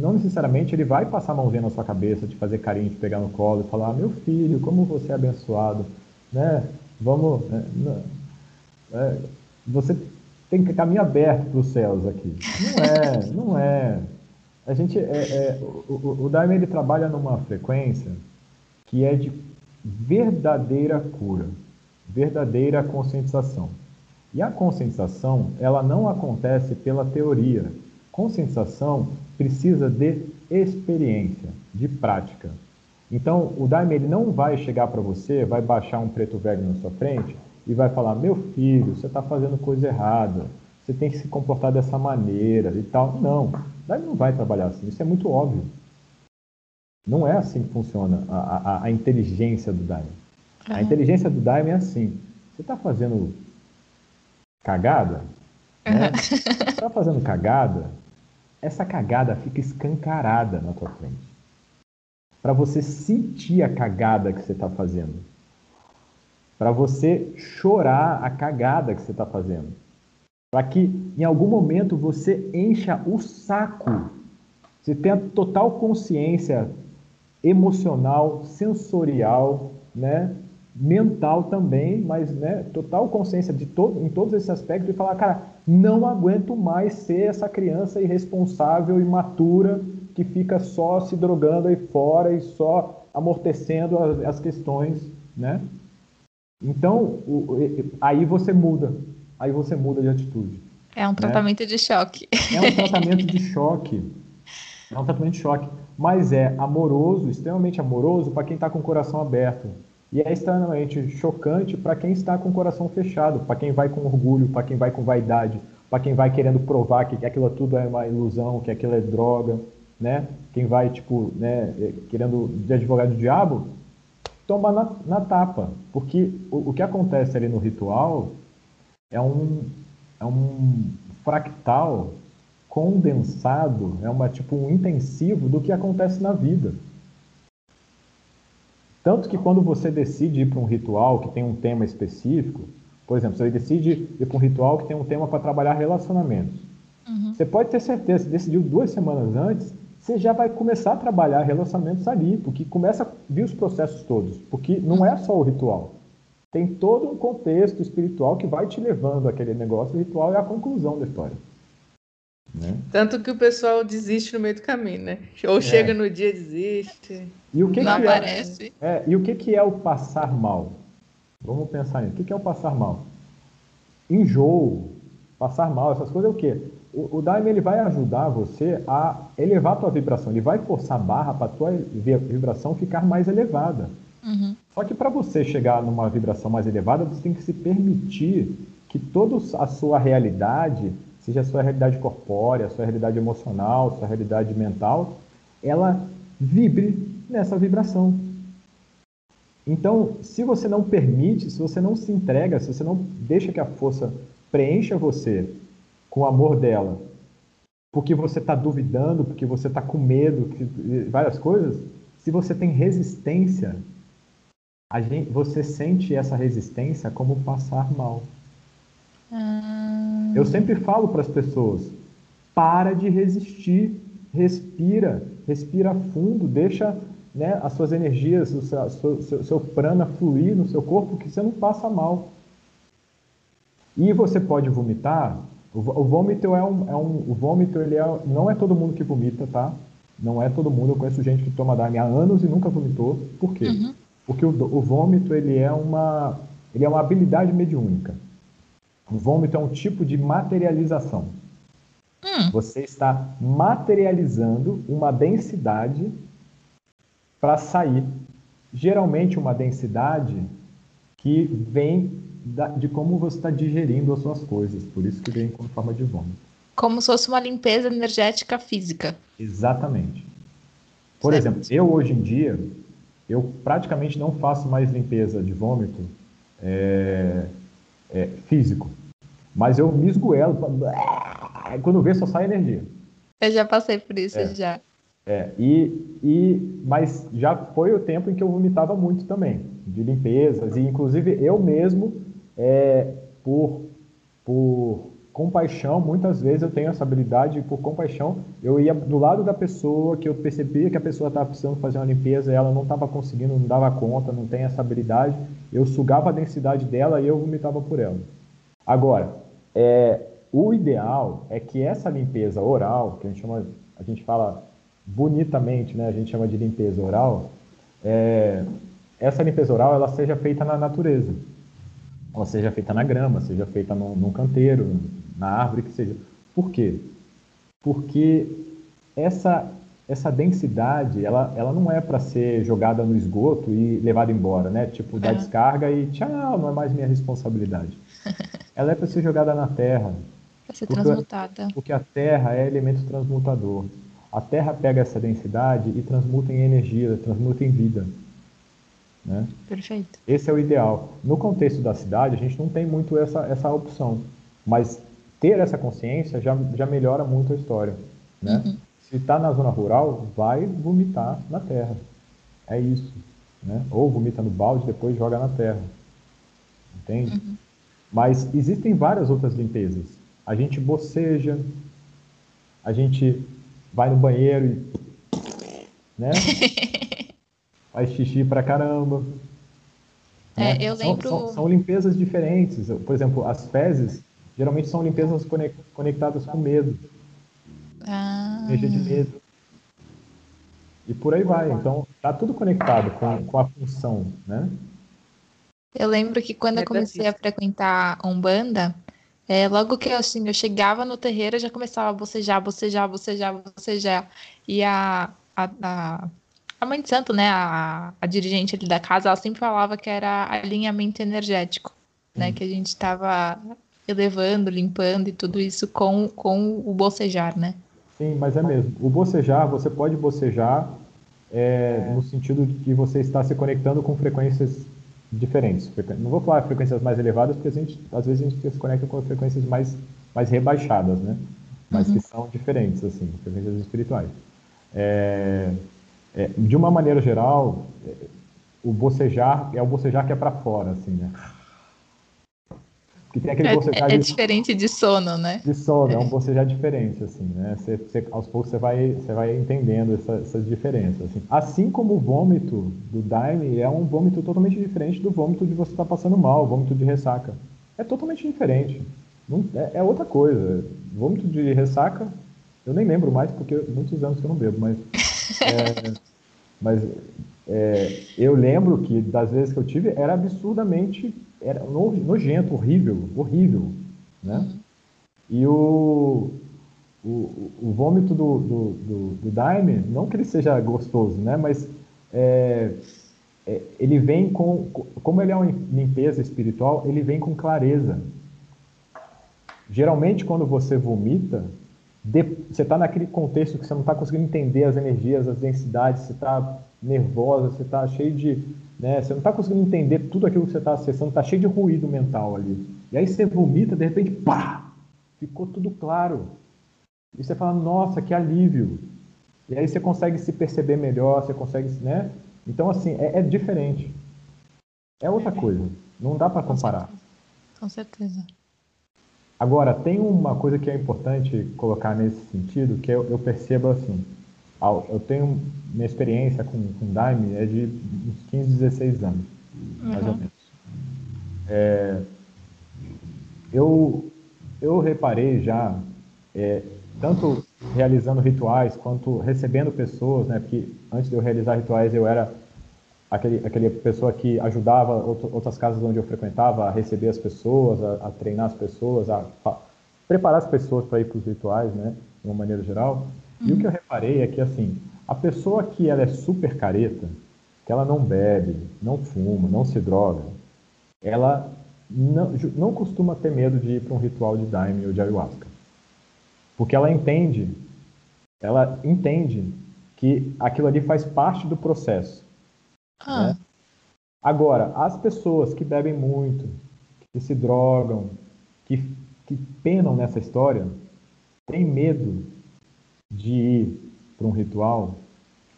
não necessariamente ele vai passar a mãozinha na sua cabeça, te fazer carinho, te pegar no colo e falar: "Meu filho, como você é abençoado", né? Vamos, né? é, você tem que caminho aberto para os céus aqui. Não é, não é. A gente, é, é o, o, o Daime ele trabalha numa frequência que é de verdadeira cura, verdadeira conscientização. E a conscientização, ela não acontece pela teoria. Conscientização precisa de experiência, de prática. Então, o Daime ele não vai chegar para você, vai baixar um preto velho na sua frente e vai falar: meu filho, você está fazendo coisa errada, você tem que se comportar dessa maneira e tal. Não, o Daime não vai trabalhar assim, isso é muito óbvio. Não é assim que funciona a, a, a inteligência do Daime. A inteligência do Daime é assim: você está fazendo cagada? Né? Você está fazendo cagada? Essa cagada fica escancarada na tua frente. Para você sentir a cagada que você está fazendo. Para você chorar a cagada que você está fazendo. Para que em algum momento você encha o saco. Você tenha total consciência emocional, sensorial, né? mental também, mas né, total consciência de todo, em todos esses aspectos e falar, cara, não aguento mais ser essa criança irresponsável, imatura, que fica só se drogando aí fora e só amortecendo as, as questões, né? Então, o, aí você muda, aí você muda de atitude. É um né? tratamento né? de choque. É um tratamento de choque. É um tratamento de choque, mas é amoroso, extremamente amoroso para quem está com o coração aberto. E é extremamente chocante para quem está com o coração fechado, para quem vai com orgulho, para quem vai com vaidade, para quem vai querendo provar que aquilo tudo é uma ilusão, que aquilo é droga, né? Quem vai, tipo, né, querendo de advogado do diabo, toma na, na tapa. Porque o, o, que acontece ali no ritual é um, é um fractal condensado, é uma, tipo, um intensivo do que acontece na vida. Tanto que quando você decide ir para um ritual que tem um tema específico, por exemplo, você decide ir para um ritual que tem um tema para trabalhar relacionamentos. Uhum. Você pode ter certeza, se decidiu duas semanas antes, você já vai começar a trabalhar relacionamentos ali, porque começa a vir os processos todos. Porque não é só o ritual. Tem todo um contexto espiritual que vai te levando àquele negócio. O ritual é a conclusão da história. Né? Tanto que o pessoal desiste no meio do caminho, né? Ou é. chega no dia e desiste. E o que não que é- aparece. É, é, e o que, que é o passar mal? Vamos pensar nisso. O que, que é o passar mal? Enjoo, passar mal, essas coisas é o quê? O, o Daime ele vai ajudar você a elevar a tua vibração. Ele vai forçar a barra para a tua vibração ficar mais elevada. Uhum. Só que para você chegar numa vibração mais elevada, você tem que se permitir que toda a sua realidade seja a sua realidade corpórea, a sua realidade emocional, a sua realidade mental, ela vibre nessa vibração. Então, se você não permite, se você não se entrega, se você não deixa que a força preencha você com o amor dela, porque você está duvidando, porque você está com medo, várias coisas, se você tem resistência, gente, você sente essa resistência como passar mal. Eu sempre falo para as pessoas: para de resistir, respira, respira fundo, deixa né, as suas energias, o seu, seu, seu prana fluir no seu corpo, que você não passa mal. E você pode vomitar. O, o vômito é um, é um, o vômito ele é, não é todo mundo que vomita, tá? Não é todo mundo. Eu conheço gente que toma Daime há anos e nunca vomitou. Por quê? Uhum. Porque o, o vômito ele é uma ele é uma habilidade mediúnica. O vômito é um tipo de materialização. Hum. Você está materializando uma densidade para sair. Geralmente, uma densidade que vem da, de como você está digerindo as suas coisas, por isso que vem com forma de vômito. Como se fosse uma limpeza energética física. Exatamente. Por certo. exemplo, eu hoje em dia, eu praticamente não faço mais limpeza de vômito é, é, físico, mas eu me esgoelo, quando vê só sai energia. Eu já passei por isso, é. já. É, e, e, mas já foi o tempo em que eu vomitava muito também, de limpezas, e inclusive eu mesmo, é, por, por compaixão, muitas vezes eu tenho essa habilidade, por compaixão, eu ia do lado da pessoa que eu percebia que a pessoa estava precisando fazer uma limpeza, ela não estava conseguindo, não dava conta, não tem essa habilidade, eu sugava a densidade dela e eu vomitava por ela. Agora, é, o ideal é que essa limpeza oral, que a gente chama, a gente fala bonitamente, né, a gente chama de limpeza oral, é, essa limpeza oral ela seja feita na natureza, ela seja feita na grama, seja feita num, num canteiro, na árvore que seja. Por quê? Porque essa essa densidade, ela, ela não é para ser jogada no esgoto e levada embora, né? Tipo, dar descarga e tchau, não é mais minha responsabilidade. <laughs> ela é para ser jogada na terra. Para ser porque, transmutada. Porque a terra é elemento transmutador. A Terra pega essa densidade e transmuta em energia, transmuta em vida. Né? Perfeito. Esse é o ideal. No contexto da cidade, a gente não tem muito essa, essa opção, mas ter essa consciência já, já melhora muito a história. Né? Uhum. Se está na zona rural, vai vomitar na terra. É isso. Né? Ou vomita no balde, depois joga na terra. Entende? Uhum. Mas existem várias outras limpezas. A gente boceja, a gente vai no banheiro e. Né? <laughs> Faz xixi pra caramba. É, né? eu lembro. São, são, são, limpezas diferentes. Por exemplo, as fezes geralmente são limpezas conectadas com medo. Ah. Energia de medo. E por aí vai. Então, tá tudo conectado com, com a função, né? Eu lembro que quando eu comecei a frequentar Umbanda, é, logo que assim, eu chegava no terreiro, eu já começava a bocejar, bocejar, bocejar, bocejar. E a, a, a, a mãe de santo, né, a, a dirigente ali da casa, ela sempre falava que era alinhamento energético, né, hum. que a gente estava elevando, limpando e tudo isso com, com o bocejar, né? Sim, mas é mesmo. O bocejar, você pode bocejar é, no sentido de que você está se conectando com frequências diferentes. Não vou falar frequências mais elevadas, porque gente, às vezes a gente se conecta com frequências mais, mais rebaixadas, né? Mas uhum. que são diferentes, assim, frequências espirituais. É, é, de uma maneira geral, é, o bocejar é o bocejar que é para fora, assim, né? Que tem aquele é, bocejar é, diferente de sono, né? De sono, é um bocejar diferente, assim, né? Você, você, aos poucos você vai, você vai entendendo essa, essas diferenças. Assim. assim como o vômito do Daime é um vômito totalmente diferente do vômito de você estar tá passando mal, o vômito de ressaca. É totalmente diferente. Não, é, é, outra coisa. Vômito de ressaca, eu nem lembro mais, porque muitos anos que eu não bebo, mas. <laughs> É, mas é, eu lembro que das vezes que eu tive era absurdamente era nojento, horrível, horrível, né? E o, o, o vômito do, do, do, do Daime, não que ele seja gostoso, né? Mas é, é, ele vem com, como ele é uma limpeza espiritual, ele vem com clareza. Geralmente, quando você vomita, de, você está naquele contexto que você não está conseguindo entender as energias, as densidades, você está nervosa, você está cheio de né? Você não está conseguindo entender tudo aquilo que você está acessando, está cheio de ruído mental ali. E aí você vomita, de repente, pá! Ficou tudo claro. E você fala, nossa, que alívio. E aí você consegue se perceber melhor, você consegue, né? Então, assim, é, é diferente. É outra coisa. Não dá para comparar. Com certeza. Agora, tem uma coisa que é importante colocar nesse sentido, que eu, eu percebo assim. Eu tenho minha experiência com, com Daime é de uns 15, 16 anos, uhum. mais ou menos. É, eu, eu reparei já, é, tanto realizando rituais quanto recebendo pessoas, né? Porque antes de eu realizar rituais eu era aquele, aquele pessoa que ajudava outro, outras casas onde eu frequentava a receber as pessoas, a, a treinar as pessoas, a, a preparar as pessoas para ir para os rituais, né, de uma maneira geral. Uhum. E o que eu reparei é que, assim, a pessoa que ela é super careta, que ela não bebe, não fuma, não se droga, ela não, não costuma ter medo de ir para um ritual de daime ou de ayahuasca. Porque ela entende, ela entende que aquilo ali faz parte do processo. Ah. Né? Agora, as pessoas que bebem muito, que se drogam, que, que penam nessa história, têm medo de ir para um ritual.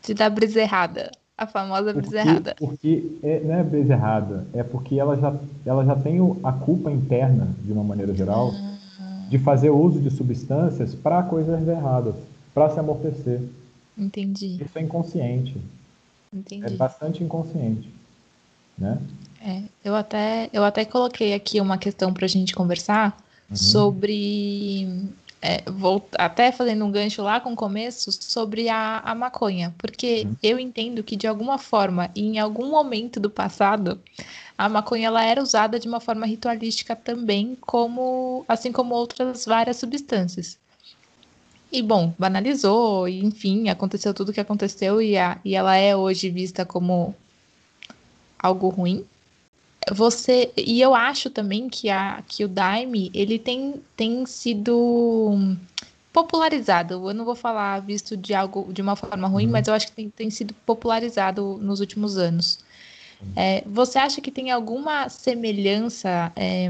De dar brisa errada. A famosa brisa porque, errada. Porque é, não é brisa errada, é porque ela já, ela já tem a culpa interna, de uma maneira geral, ah. de fazer uso de substâncias para coisas erradas, para se amortecer. Entendi. Isso é inconsciente. Entendi. É bastante inconsciente. Né? É, eu até, eu até coloquei aqui uma questão para a gente conversar uhum. sobre é, vou até fazendo um gancho lá com o começo sobre a, a maconha, porque uhum. eu entendo que de alguma forma, em algum momento do passado, a maconha ela era usada de uma forma ritualística também, como assim como outras várias substâncias. E bom, banalizou, e, enfim, aconteceu tudo o que aconteceu e, a, e ela é hoje vista como algo ruim você e eu acho também que a que o Daime ele tem, tem sido popularizado. Eu não vou falar visto de algo de uma forma ruim, uhum. mas eu acho que tem, tem sido popularizado nos últimos anos. Uhum. É, você acha que tem alguma semelhança é,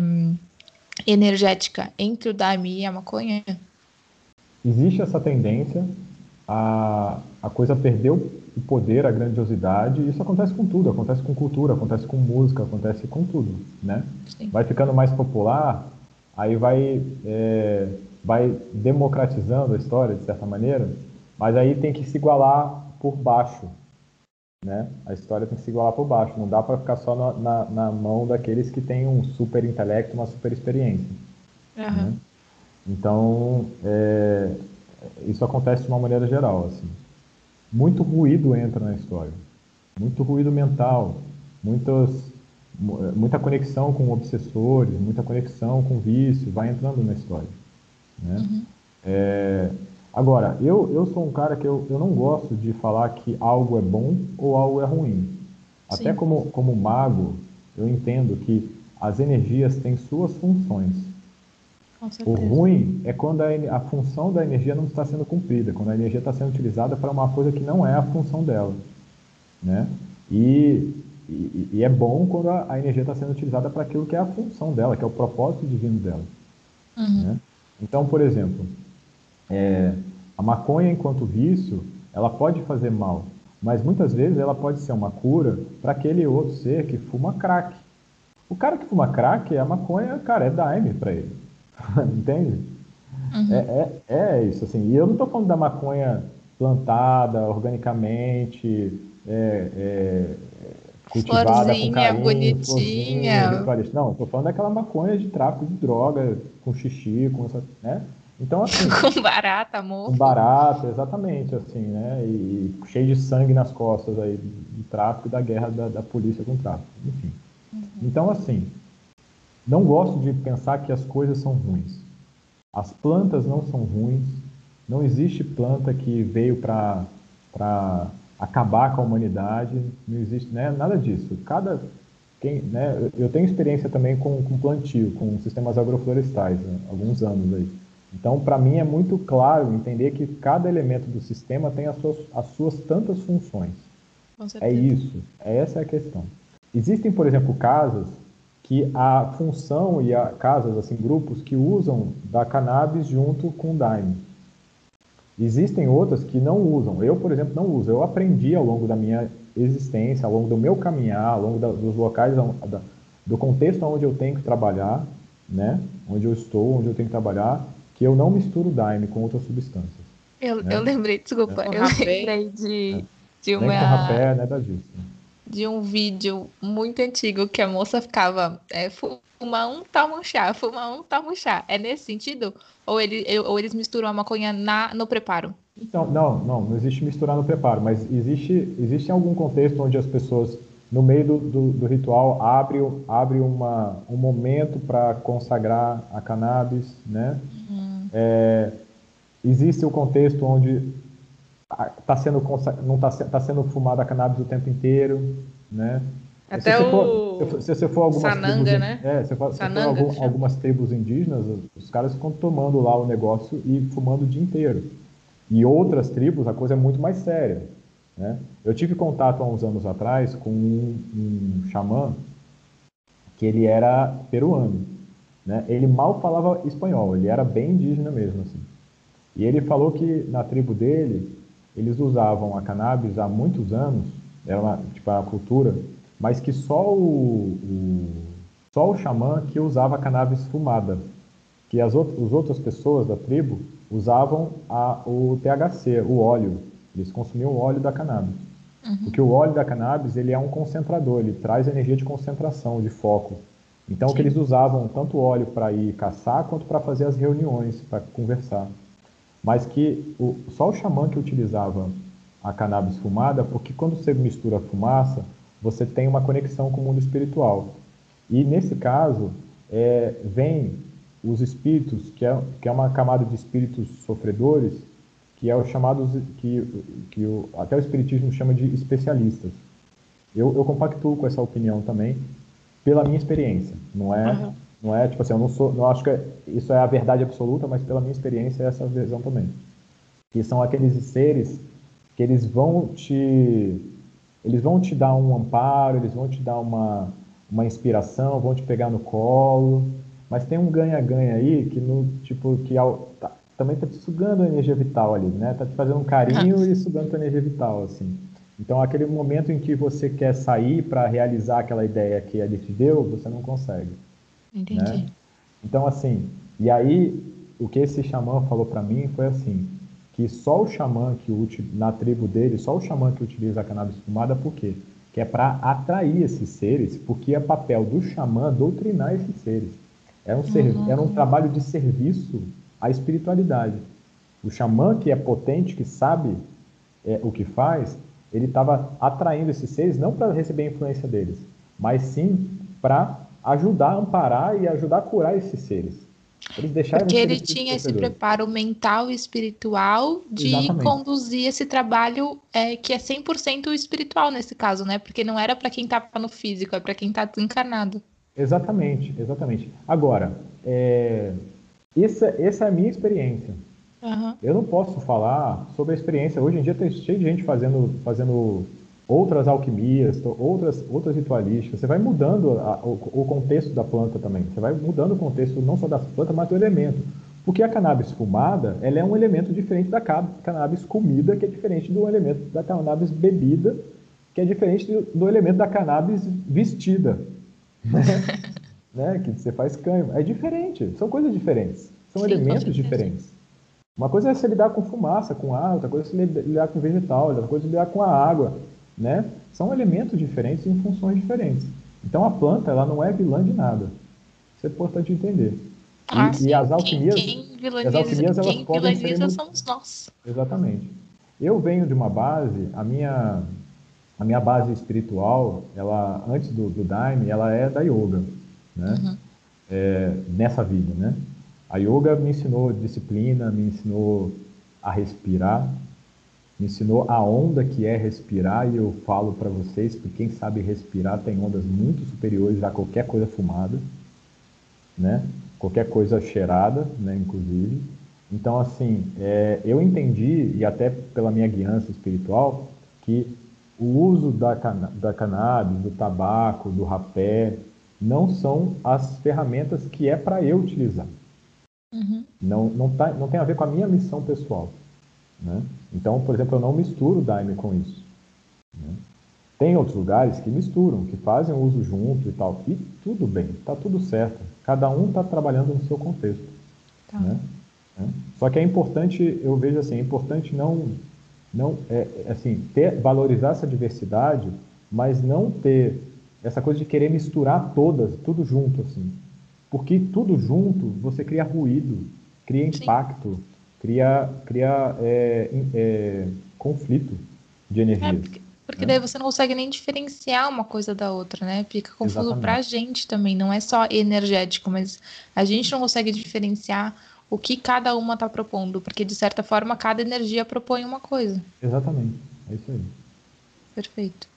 energética entre o Daime e a maconha? Existe essa tendência a, a coisa perdeu o poder, a grandiosidade. Isso acontece com tudo, acontece com cultura, acontece com música, acontece com tudo, né? Sim. Vai ficando mais popular, aí vai, é, vai democratizando a história, de certa maneira, mas aí tem que se igualar por baixo, né? A história tem que se igualar por baixo, não dá para ficar só na, na, na, mão daqueles que têm um super intelecto, uma super experiência. Uhum. Né? Então, é, isso acontece de uma maneira geral, assim. Muito ruído entra na história, muito ruído mental, muitas, muita conexão com obsessores, muita conexão com vício, vai entrando na história. Né? Uhum. É, agora, eu, eu sou um cara que eu, eu não gosto de falar que algo é bom ou algo é ruim. Até como, como mago, eu entendo que as energias têm suas funções. O ruim é quando a, a, função da energia não está sendo cumprida, quando a energia está sendo utilizada para uma coisa que não é a função dela. Né? E, e, e é bom quando a, a energia está sendo utilizada para aquilo que é a função dela, que é o propósito divino dela. Uhum. Né? Então, por exemplo, é, a maconha enquanto vício, ela pode fazer mal, mas muitas vezes ela pode ser uma cura para aquele outro ser que fuma crack. O cara que fuma crack, a maconha, cara, é daime para ele. <laughs> Entende? Uhum. É, é, é, isso, assim. E eu não estou falando da maconha plantada organicamente, é, é, cultivada florzinha, com carinho, bonitinha. Florzinha, não, estou falando daquela maconha de tráfico de droga, com xixi, com essa, né? Então, assim... <laughs> com barata, amor. Com barata, exatamente, assim, né? E, e, cheio de sangue nas costas aí, do tráfico e da guerra da, da polícia com o tráfico, enfim. Uhum. Então, assim, não gosto de pensar que as coisas são ruins. As plantas não são ruins. Não existe planta que veio para acabar com a humanidade. Não existe né, nada disso. Cada quem, né, eu tenho experiência também com, com plantio, com sistemas agroflorestais, né, alguns anos aí. Então, para mim é muito claro entender que cada elemento do sistema tem as suas, as suas tantas funções. É isso, essa é a questão. Existem, por exemplo, casas que a função e a casas, assim, grupos que usam da cannabis junto com o daime. Existem outras que não usam. Eu, por exemplo, não uso. Eu aprendi ao longo da minha existência, ao longo do meu caminhar, ao longo da, dos locais, da, do contexto onde eu tenho que trabalhar, né? Onde eu estou, onde eu tenho que trabalhar, que eu não misturo daime com outras substâncias. Eu, né? eu lembrei, desculpa, é. eu lembrei de, é. de uma... Nem com rapé, nada disso de um vídeo muito antigo que a moça ficava é, fuma um, toma um chá, fuma um, toma um chá. É nesse sentido? Ou, ele, ou eles misturam a maconha na, no preparo? Então, não, não, não existe misturar no preparo, mas existe, existe algum contexto onde as pessoas no meio do, do, do ritual abre, abre uma, um momento para consagrar a cannabis, né? Uhum. É, existe o contexto onde tá sendo não está tá sendo fumada a cannabis o tempo inteiro, né? Até se o for, se você for algumas Sananga, tribos, né? É, se for, Sananga, se for algum, algumas tribos indígenas, os caras ficam tomando lá o negócio e fumando o dia inteiro. E outras tribos, a coisa é muito mais séria. Né? Eu tive contato há uns anos atrás com um, um xamã que ele era peruano. Né? Ele mal falava espanhol, ele era bem indígena mesmo. Assim. E ele falou que na tribo dele, eles usavam a cannabis há muitos anos, era uma, tipo, a cultura mas que só o, o, só o xamã que usava cannabis fumada, que as, outras, as outras pessoas da tribo usavam a, o THC, o óleo, eles consumiam o óleo da cannabis. Uhum. Porque o óleo da cannabis ele é um concentrador, ele traz energia de concentração, de foco. Então, que eles usavam tanto óleo para ir caçar quanto para fazer as reuniões, para conversar. Mas que o, só o xamã que utilizava a cannabis fumada, porque quando você mistura fumaça, você tem uma conexão com o mundo espiritual. E nesse caso, é, vem os espíritos, que é, que é uma camada de espíritos sofredores, que é o chamado, que, que o, até o espiritismo chama de especialistas. Eu, eu compactuo com essa opinião também, pela minha experiência. Não é, uhum. Não é tipo assim, eu não sou, não acho que isso é a verdade absoluta, mas pela minha experiência é essa visão também. Que são aqueles seres que eles vão te eles vão te dar um amparo, eles vão te dar uma, uma inspiração, vão te pegar no colo, mas tem um ganha-ganha aí que no tipo que ao, tá, também está te sugando a energia vital ali, né? Tá te fazendo um carinho e sugando a energia vital assim. Então aquele momento em que você quer sair para realizar aquela ideia que ele te deu, você não consegue. Entendi. Né? Então assim, e aí o que esse xamã falou para mim foi assim: que só o xamã que na tribo dele, só o xamã que utiliza a cannabis fumada, por quê? Que é para atrair esses seres, porque é papel do xamã doutrinar esses seres. Era um, uhum. era um trabalho de serviço à espiritualidade. O xamã que é potente, que sabe é, o que faz, ele estava atraindo esses seres não para receber a influência deles, mas sim para ajudar, amparar e ajudar a curar esses seres. Eles deixaram Porque ele tinha esse preparo mental e espiritual de Exatamente. conduzir esse trabalho é, que é 100% espiritual nesse caso, né? Porque não era para quem está no físico, é para quem está desencarnado. Exatamente, exatamente. Agora, é, essa, essa é a minha experiência. Uhum. Eu não posso falar sobre a experiência. Hoje em dia tem cheio de gente fazendo, fazendo outras alquimias, outras, outras ritualísticas. Você vai mudando a, o, o, contexto da planta também. Você vai mudando o contexto não só da planta, mas do elemento. Porque a cannabis fumada, ela é um elemento diferente da cannabis comida, que é diferente do elemento da cannabis bebida, que é diferente do, do elemento da cannabis vestida. <laughs> Né? né? Que você faz canho. É diferente. São coisas diferentes. São Sim, elementos diferentes. Uma coisa é você lidar com fumaça, com ar, outra coisa é você lidar com vegetal, outra coisa é lidar com a água né? São elementos diferentes em funções diferentes. Então a planta ela não é vilã de nada. Isso é importante entender. Ah, e, e, as alquimias, quem, quem vilaniza, as alquimias elas podem ser somos nós. Exatamente. Eu venho de uma base, a minha a minha base espiritual, ela antes do, do Daime, ela é da yoga, né? Uhum. É, nessa vida, né? A yoga me ensinou disciplina, me ensinou a respirar, me ensinou a onda que é respirar e eu falo para vocês que quem sabe respirar tem ondas muito superiores a qualquer coisa fumada, né? Qualquer coisa cheirada, né? Inclusive. Então, assim, é, eu entendi, e até pela minha guiança espiritual, que o uso da, da cannabis, do tabaco, do rapé, não são as ferramentas que é para eu utilizar. Uhum. Não, não, tá, não tem a ver com a minha missão pessoal. Né? Então, por exemplo, eu não misturo Daime com isso. Né? Tem outros lugares que misturam, que fazem o uso junto e tal. E tudo bem, está tudo certo. Cada um está trabalhando no seu contexto. Tá. Né? É. Só que é importante, eu vejo assim, é importante não, não é, é, assim, ter, valorizar essa diversidade, mas não ter essa coisa de querer misturar todas, tudo junto, assim. Porque tudo junto, você cria ruído, cria impacto. Sim cria, cria é, é, conflito de energia. Porque né? daí você não consegue nem diferenciar uma coisa da outra, né? Fica confuso para a gente também. Não é só energético, mas a gente não consegue diferenciar o que cada uma está propondo, porque de certa forma cada energia propõe uma coisa. Exatamente, é isso aí. Perfeito.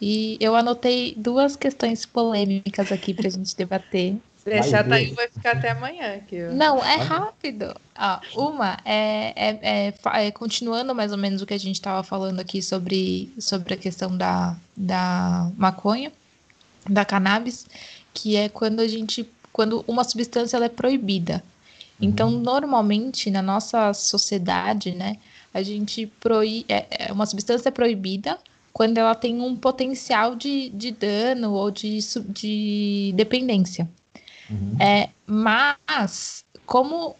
E eu anotei duas questões polêmicas aqui para a gente debater. Deixar, tá aí, vai ficar até amanhã. Aqui, Não, é rápido. Ah, uma é, é, é, é, continuando mais ou menos o que a gente estava falando aqui sobre, sobre a questão da, da maconha, da cannabis, que é quando a gente. Quando uma substância ela é proibida. Então, uhum. normalmente, na nossa sociedade, né, a gente proíbe. É, é, uma substância é proibida quando ela tem um potencial de, de dano ou de, de dependência. Uhum. É, mas, como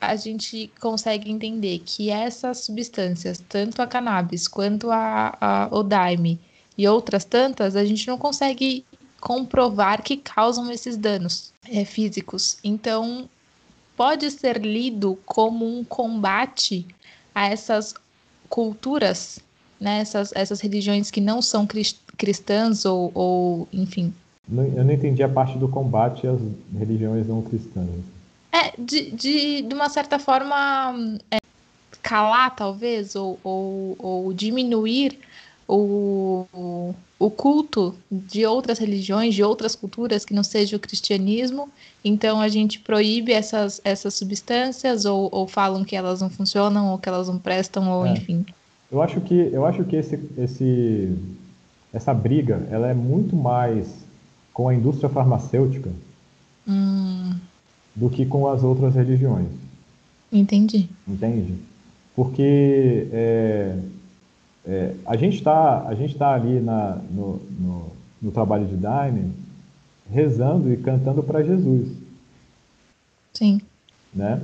a gente consegue entender que essas substâncias, tanto a cannabis quanto a, a, o daime e outras tantas, a gente não consegue comprovar que causam esses danos é, físicos. Então, pode ser lido como um combate a essas culturas, né? essas, essas religiões que não são cristãs ou, ou enfim. Eu não entendi a parte do combate às religiões não cristãs. É, de, de, de uma certa forma, é, calar, talvez, ou, ou, ou diminuir o, o culto de outras religiões, de outras culturas que não seja o cristianismo. Então a gente proíbe essas, essas substâncias ou, ou falam que elas não funcionam ou que elas não prestam ou é. enfim. Eu acho que eu acho que esse, esse essa briga ela é muito mais com a indústria farmacêutica hum. do que com as outras religiões. Entendi. Entende? Porque é, é, a gente está tá ali na, no, no, no, trabalho de Daime rezando e cantando para Jesus. Sim. Né?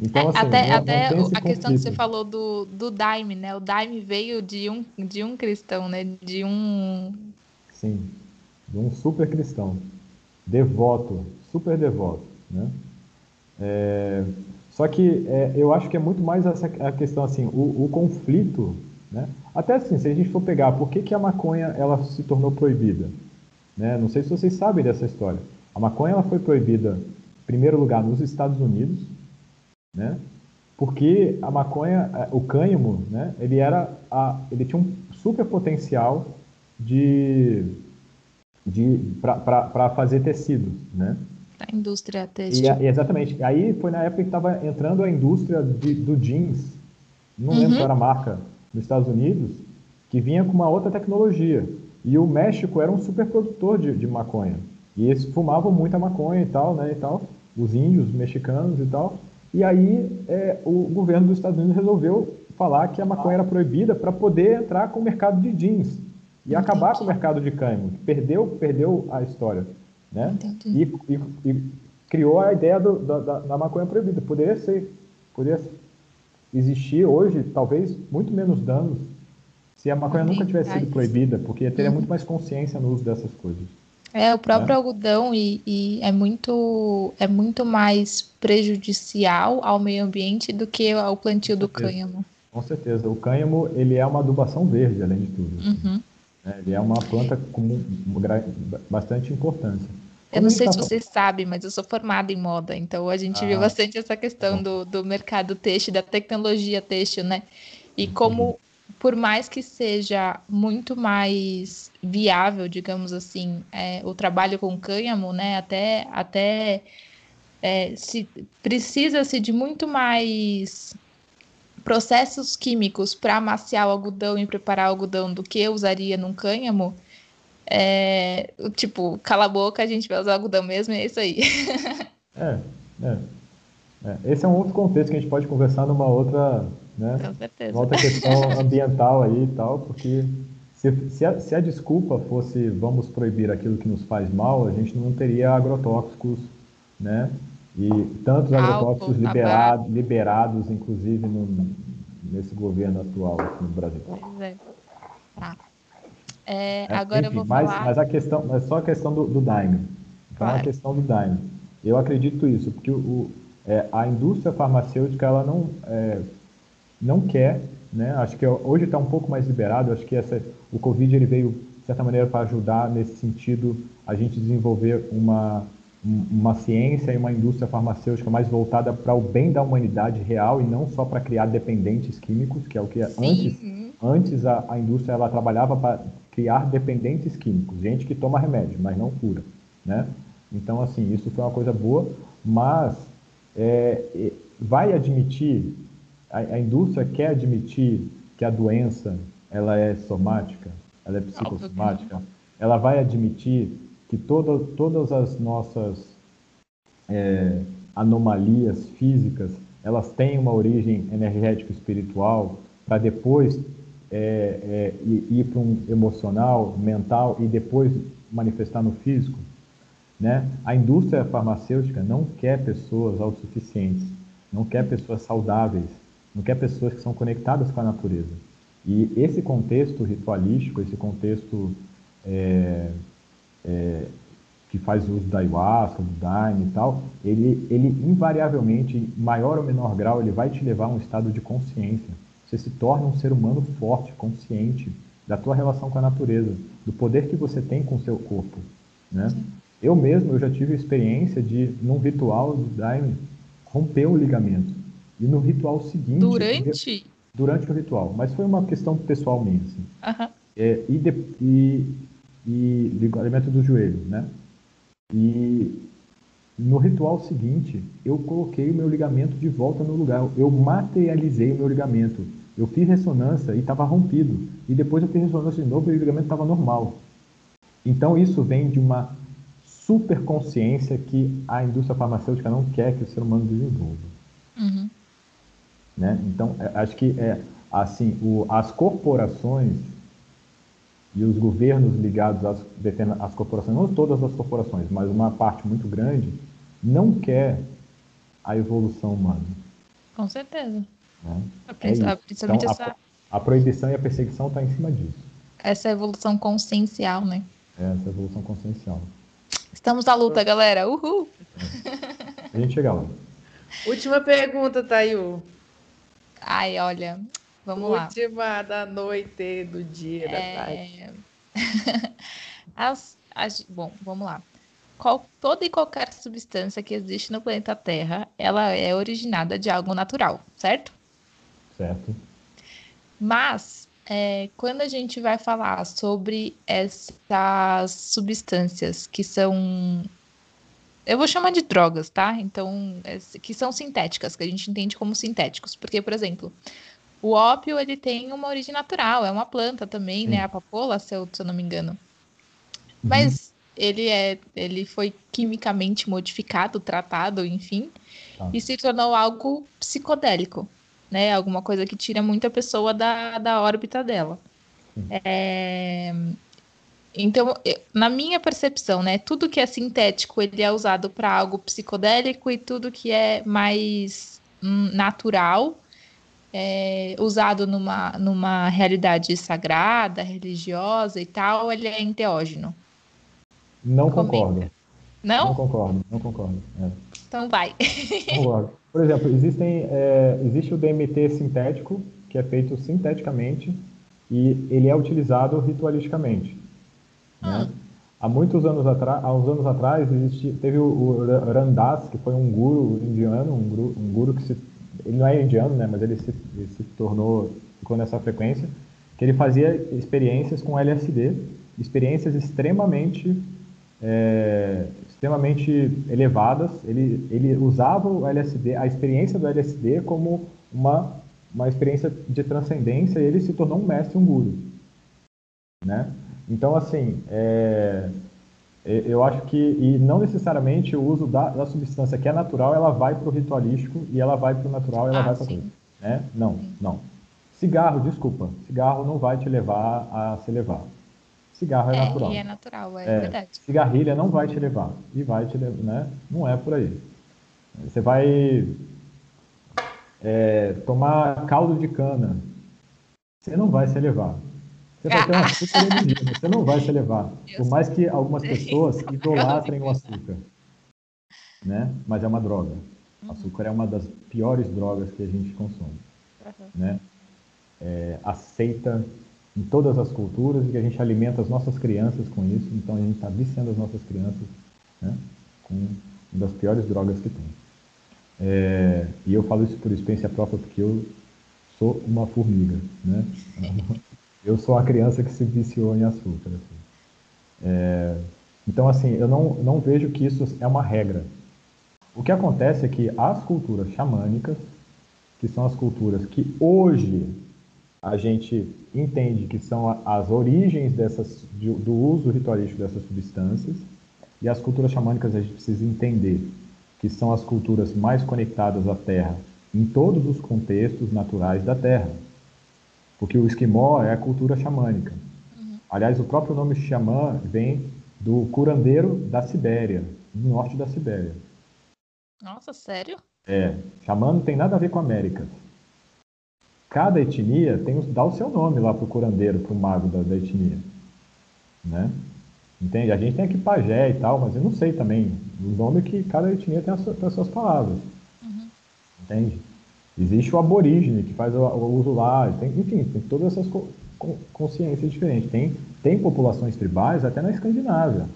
Então, assim, até, não, até não a conflito. questão que você falou do, do Daime, né? O Daime veio de um, de um cristão, né? De um... Sim, de um super cristão. Devoto, super devoto, né? É, só que é, eu acho que é muito mais essa a questão, assim, o, o conflito né? Até assim, se a gente for pegar por que, que a maconha ela se tornou proibida, né? não sei se vocês sabem dessa história. A maconha ela foi proibida, em primeiro lugar, nos Estados Unidos, né? porque a maconha, é, o cânhamo, né? ele, era a, ele tinha um super potencial de, de, para fazer tecidos. Né? A indústria têxtil. E, exatamente. Aí foi na época que estava entrando a indústria de, do jeans, não uhum. lembro qual era a marca, nos Estados Unidos que vinha com uma outra tecnologia. E o México era um super produtor de, de maconha. E eles fumavam muita maconha e tal, né, e tal, os índios, os mexicanos e tal. E aí é, o governo dos Estados Unidos resolveu falar que a maconha era proibida para poder entrar com o mercado de jeans e Entendi. acabar com o mercado de cânhamo. Perdeu, perdeu a história, né? E, e, e, criou a ideia do, da, da, maconha proibida. Poderia ser, poderia existir hoje, talvez, muito menos danos se a maconha nunca tivesse sido proibida, porque teria uhum. muito mais consciência no uso dessas coisas. É, o próprio né? algodão e, e, é muito é muito mais prejudicial ao meio ambiente do que o plantio do cânhamo. Com certeza. O cânhamo, ele é uma adubação verde, além de tudo. Uhum. É, ele é uma planta com bastante importância. Eu não sei tá se vocês sabem, mas eu sou formada em moda, então a gente ah, viu bastante essa questão do, do mercado têxtil, da tecnologia têxtil, né? E como, por mais que seja muito mais viável, digamos assim, é, o trabalho com cânhamo, né? Até, até é, se precisa-se de muito mais processos químicos para amaciar o algodão e preparar o algodão do que eu usaria num cânhamo, é, tipo, cala a boca, a gente vai usar algodão mesmo é isso aí. <laughs> é, é, é. Esse é um outro contexto que a gente pode conversar numa outra, né, Com certeza. Uma outra questão <laughs> ambiental aí e tal, porque se, se, a, se a desculpa fosse vamos proibir aquilo que nos faz mal, a gente não teria agrotóxicos, né? E tantos agrotóxicos liberados, liberados, inclusive, no, nesse governo atual aqui no Brasil. Pois é. Tá. É, é, agora enfim, eu vou mas, falar... Mas a questão, mas só a questão do, do Daime. Então, claro. a questão do Daime. Eu acredito isso, porque o, é, a indústria farmacêutica ela não, é, não quer né? Acho que hoje está um pouco mais liberado. Acho que essa, o Covid ele veio de certa maneira para ajudar nesse sentido a gente desenvolver uma uma ciência e uma indústria farmacêutica mais voltada para o bem da humanidade real e não só para criar dependentes químicos, que é o que Sim. antes antes a, a indústria ela trabalhava para criar dependentes químicos, gente que toma remédio, mas não cura, né? Então assim isso foi uma coisa boa, mas é, vai admitir a, a indústria quer admitir que a doença ela é somática, ela é psicossomática, ela vai admitir que toda, todas as nossas é, anomalias físicas elas têm uma origem energética espiritual para depois é, é, ir para um emocional, mental e depois manifestar no físico. Né? A indústria farmacêutica não quer pessoas autossuficientes, não quer pessoas saudáveis, não quer pessoas que são conectadas com a natureza. E esse contexto ritualístico, esse contexto é, é, que faz uso da ayahuasca, do daime e tal, ele, ele invariavelmente, em maior ou menor grau, ele vai te levar a um estado de consciência. Você se torna um ser humano forte, consciente da tua relação com a natureza, do poder que você tem com o seu corpo, né? Eu mesmo, eu já tive a experiência de, num ritual do daime, romper o ligamento. E no ritual seguinte... Durante? Durante o ritual. Mas foi uma questão pessoal minha, assim. Uhum. É, e, de, e e ligamento do joelho, né? E no ritual seguinte, eu coloquei o meu ligamento de volta no lugar. Eu materializei o meu ligamento. Eu fiz ressonância e estava rompido. E depois eu fiz ressonância de novo e o ligamento estava normal. Então isso vem de uma super consciência que a indústria farmacêutica não quer que o ser humano desenvolva. Uhum. Né? Então, é, acho que é assim, o, as corporações e os governos ligados às, às corporações, não todas as corporações, mas uma parte muito grande, não quer a evolução humana. Com certeza. Né? É então, essa... a, a proibição e a perseguição está em cima disso. Essa evolução consciencial, né? É, essa evolução consciencial. Estamos na luta, galera. Uhul! É. A gente chega lá. Última pergunta, Tayu. Ai, olha, Vamos Última lá. Última da noite, do dia, da é... tarde. <laughs> as, as, bom, vamos lá. Qual, toda e qualquer substância que existe no planeta Terra, ela é originada de algo natural, certo? Certo. Mas, é, quando a gente vai falar sobre essas substâncias que são eu vou chamar de drogas, tá? Então, é, que são sintéticas, que a gente entende como sintéticos. Porque, por exemplo, o ópio, ele tem uma origem natural, é uma planta também, Sim. né? A papoula, se eu, se eu não me engano. Uhum. Mas ele é, ele foi quimicamente modificado, tratado, enfim, tá. e se tornou algo psicodélico, né? Alguma coisa que tira muita pessoa da, da órbita dela. É... Então, na minha percepção, né, tudo que é sintético ele é usado para algo psicodélico e tudo que é mais hum, natural é, usado numa, numa realidade sagrada, religiosa e tal, ele é enteógeno? Não concordo. Não? Não concordo, não concordo. É. Então vai. <laughs> Concordo. Por exemplo, existem, é, existe o DMT sintético, que é feito sinteticamente, e ele é utilizado ritualisticamente. Né? Ah. Há muitos anos atrás, há uns anos atrás, existe, teve o, o Randas, que foi um guru indiano, um guru, um guru que se ele não é indiano, né, mas ele se, ele se tornou, ficou nessa frequência, que ele fazia experiências com LSD, experiências extremamente, é, extremamente elevadas. Ele, ele usava o LSD, a experiência do LSD como uma, uma experiência de transcendência e ele se tornou um mestre, um guru. Né? Então, assim, é, eu acho que, e não necessariamente o uso da, da substância que é natural, ela vai para o ritualístico e ela vai para o natural e ela ah, vai para tudo. Né? Não, sim. não. Cigarro, desculpa, cigarro não vai te levar a se levar. Cigarro é, é natural. é natural, é, é, verdade. Cigarrilha não vai te levar e vai te levar, né? Não é por aí. Você vai é, tomar caldo de cana, você não vai se levar. Você vai ter um açúcar energia, você não vai se elevar. <laughs> Por mais que algumas pessoas <laughs> idolatrem o açúcar. Né? Mas é uma droga. O uhum. açúcar é uma das piores drogas que a gente consome. Né? é, aceita em todas as culturas e que a gente alimenta as nossas crianças com isso. Então a gente está viciando as nossas crianças né, com uma das piores drogas que tem. É, e eu falo isso por experiência própria porque eu sou uma formiga, né? <laughs> Eu sou a criança que se viciou em açúcar. Assim. É, então, assim, eu não, não vejo que isso é uma regra. O que acontece é que as culturas xamânicas, que são as culturas que hoje a gente entende que são as origens dessas, do uso ritualístico dessas substâncias, e as culturas xamânicas a gente precisa entender que são as culturas mais conectadas à Terra em todos os contextos naturais da Terra. Porque o esquimó é a cultura xamânica. Uhum. Aliás, o próprio nome xamã vem do curandeiro da Sibéria, no norte da Sibéria. Nossa, sério? É, xamã não tem nada a ver com América. Cada etnia tem, dá o seu nome lá pro curandeiro, pro mago da, da etnia. Né? Entende? A gente tem aqui pajé e tal, mas eu não sei também o nome que cada etnia tem as, tem as suas palavras. Uhum. Entende? Existe o aborígene, que faz o, o uso lá, tem, enfim, tem todas essas co, consciências diferentes. Tem, tem populações tribais, até na Escandinávia,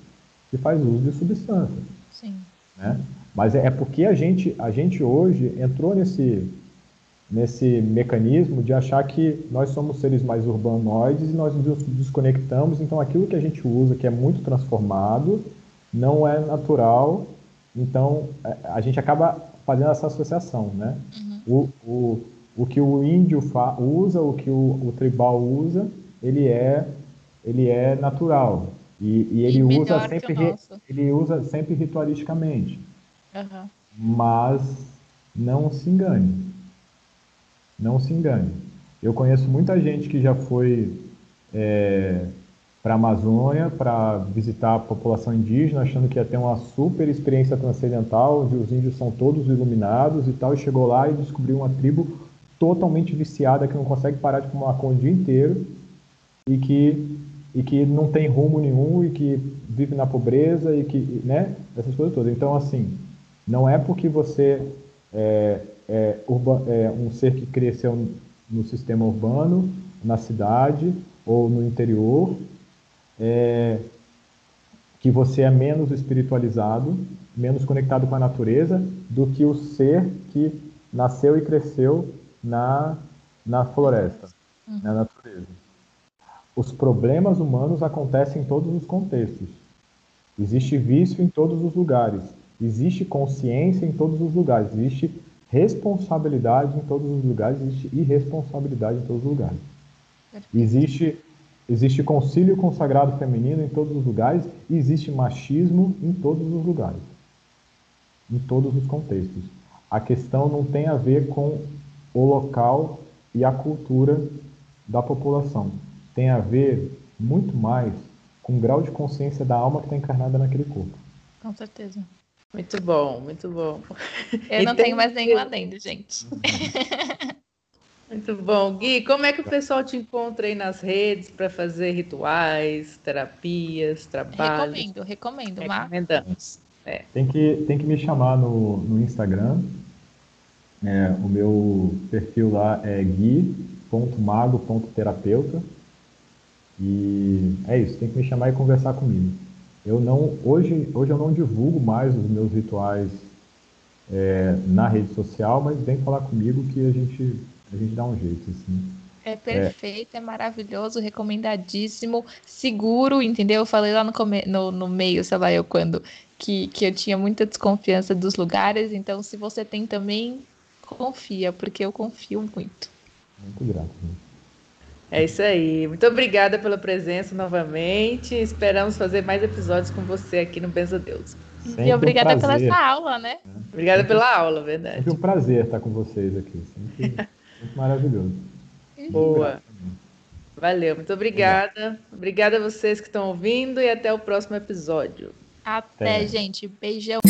que faz uso de substâncias. Sim. Né? Mas é, é porque a gente, a gente hoje entrou nesse, nesse mecanismo de achar que nós somos seres mais urbanoides e nós nos desconectamos, então aquilo que a gente usa, que é muito transformado, não é natural, então é, a gente acaba fazendo essa associação, né? Uhum. O, o, o que o índio usa, o que o, o, tribal usa, ele é, ele é natural. E, e ele usa sempre ele usa sempre ritualisticamente. Uhum. Mas não se engane. Não se engane. Eu conheço muita gente que já foi é, para a Amazônia para visitar a população indígena, achando que ia ter uma super experiência transcendental, onde os índios são todos iluminados e tal, e chegou lá e descobriu uma tribo totalmente viciada que não consegue parar de fumar maconha o dia inteiro e que e que não tem rumo nenhum e que vive na pobreza e que, né, essas coisas todas. Então, assim, não é porque você é, é, urba, é um ser que cresceu no sistema urbano, na cidade ou no interior, é, que você é menos espiritualizado, menos conectado com a natureza do que o ser que nasceu e cresceu na, na floresta, uhum. na natureza. Os problemas humanos acontecem em todos os contextos. Existe vício em todos os lugares. Existe consciência em todos os lugares. Existe responsabilidade em todos os lugares. Existe irresponsabilidade em todos os lugares. Existe Existe concílio consagrado feminino em todos os lugares e existe machismo em todos os lugares, em todos os contextos. A questão não tem a ver com o local e a cultura da população. Tem a ver muito mais com o grau de consciência da alma que está encarnada naquele corpo. Com certeza. Muito bom, muito bom. Eu não tenho mais nenhum adendo, gente. <laughs> Muito bom. Gui, como é que o pessoal te encontra aí nas redes para fazer rituais, terapias, trabalhos? Recomendo, recomendo. Recomendamos. É. Tem, que, tem que me chamar no, no Instagram. É, o meu perfil lá é gui.mago.terapeuta. E é isso, tem que me chamar e conversar comigo. Eu não, hoje, hoje eu não divulgo mais os meus rituais é, na rede social, mas vem falar comigo que a gente a gente dá um jeito, assim. É perfeito, é, é maravilhoso, recomendadíssimo, seguro, entendeu? Eu falei lá no, come... no, no meio, sei lá eu quando, que, que eu tinha muita desconfiança dos lugares, então se você tem também, confia, porque eu confio muito. Muito grato. Né? É isso aí. Muito obrigada pela presença novamente. Esperamos fazer mais episódios com você aqui no Benza Deus. Sempre e obrigada um pela essa aula, né? É. Obrigada pela aula, verdade. Sempre um prazer estar com vocês aqui. Sempre... <laughs> Muito maravilhoso. Boa. Valeu, muito obrigada. Obrigada a vocês que estão ouvindo e até o próximo episódio. Até, até. gente. Beijão.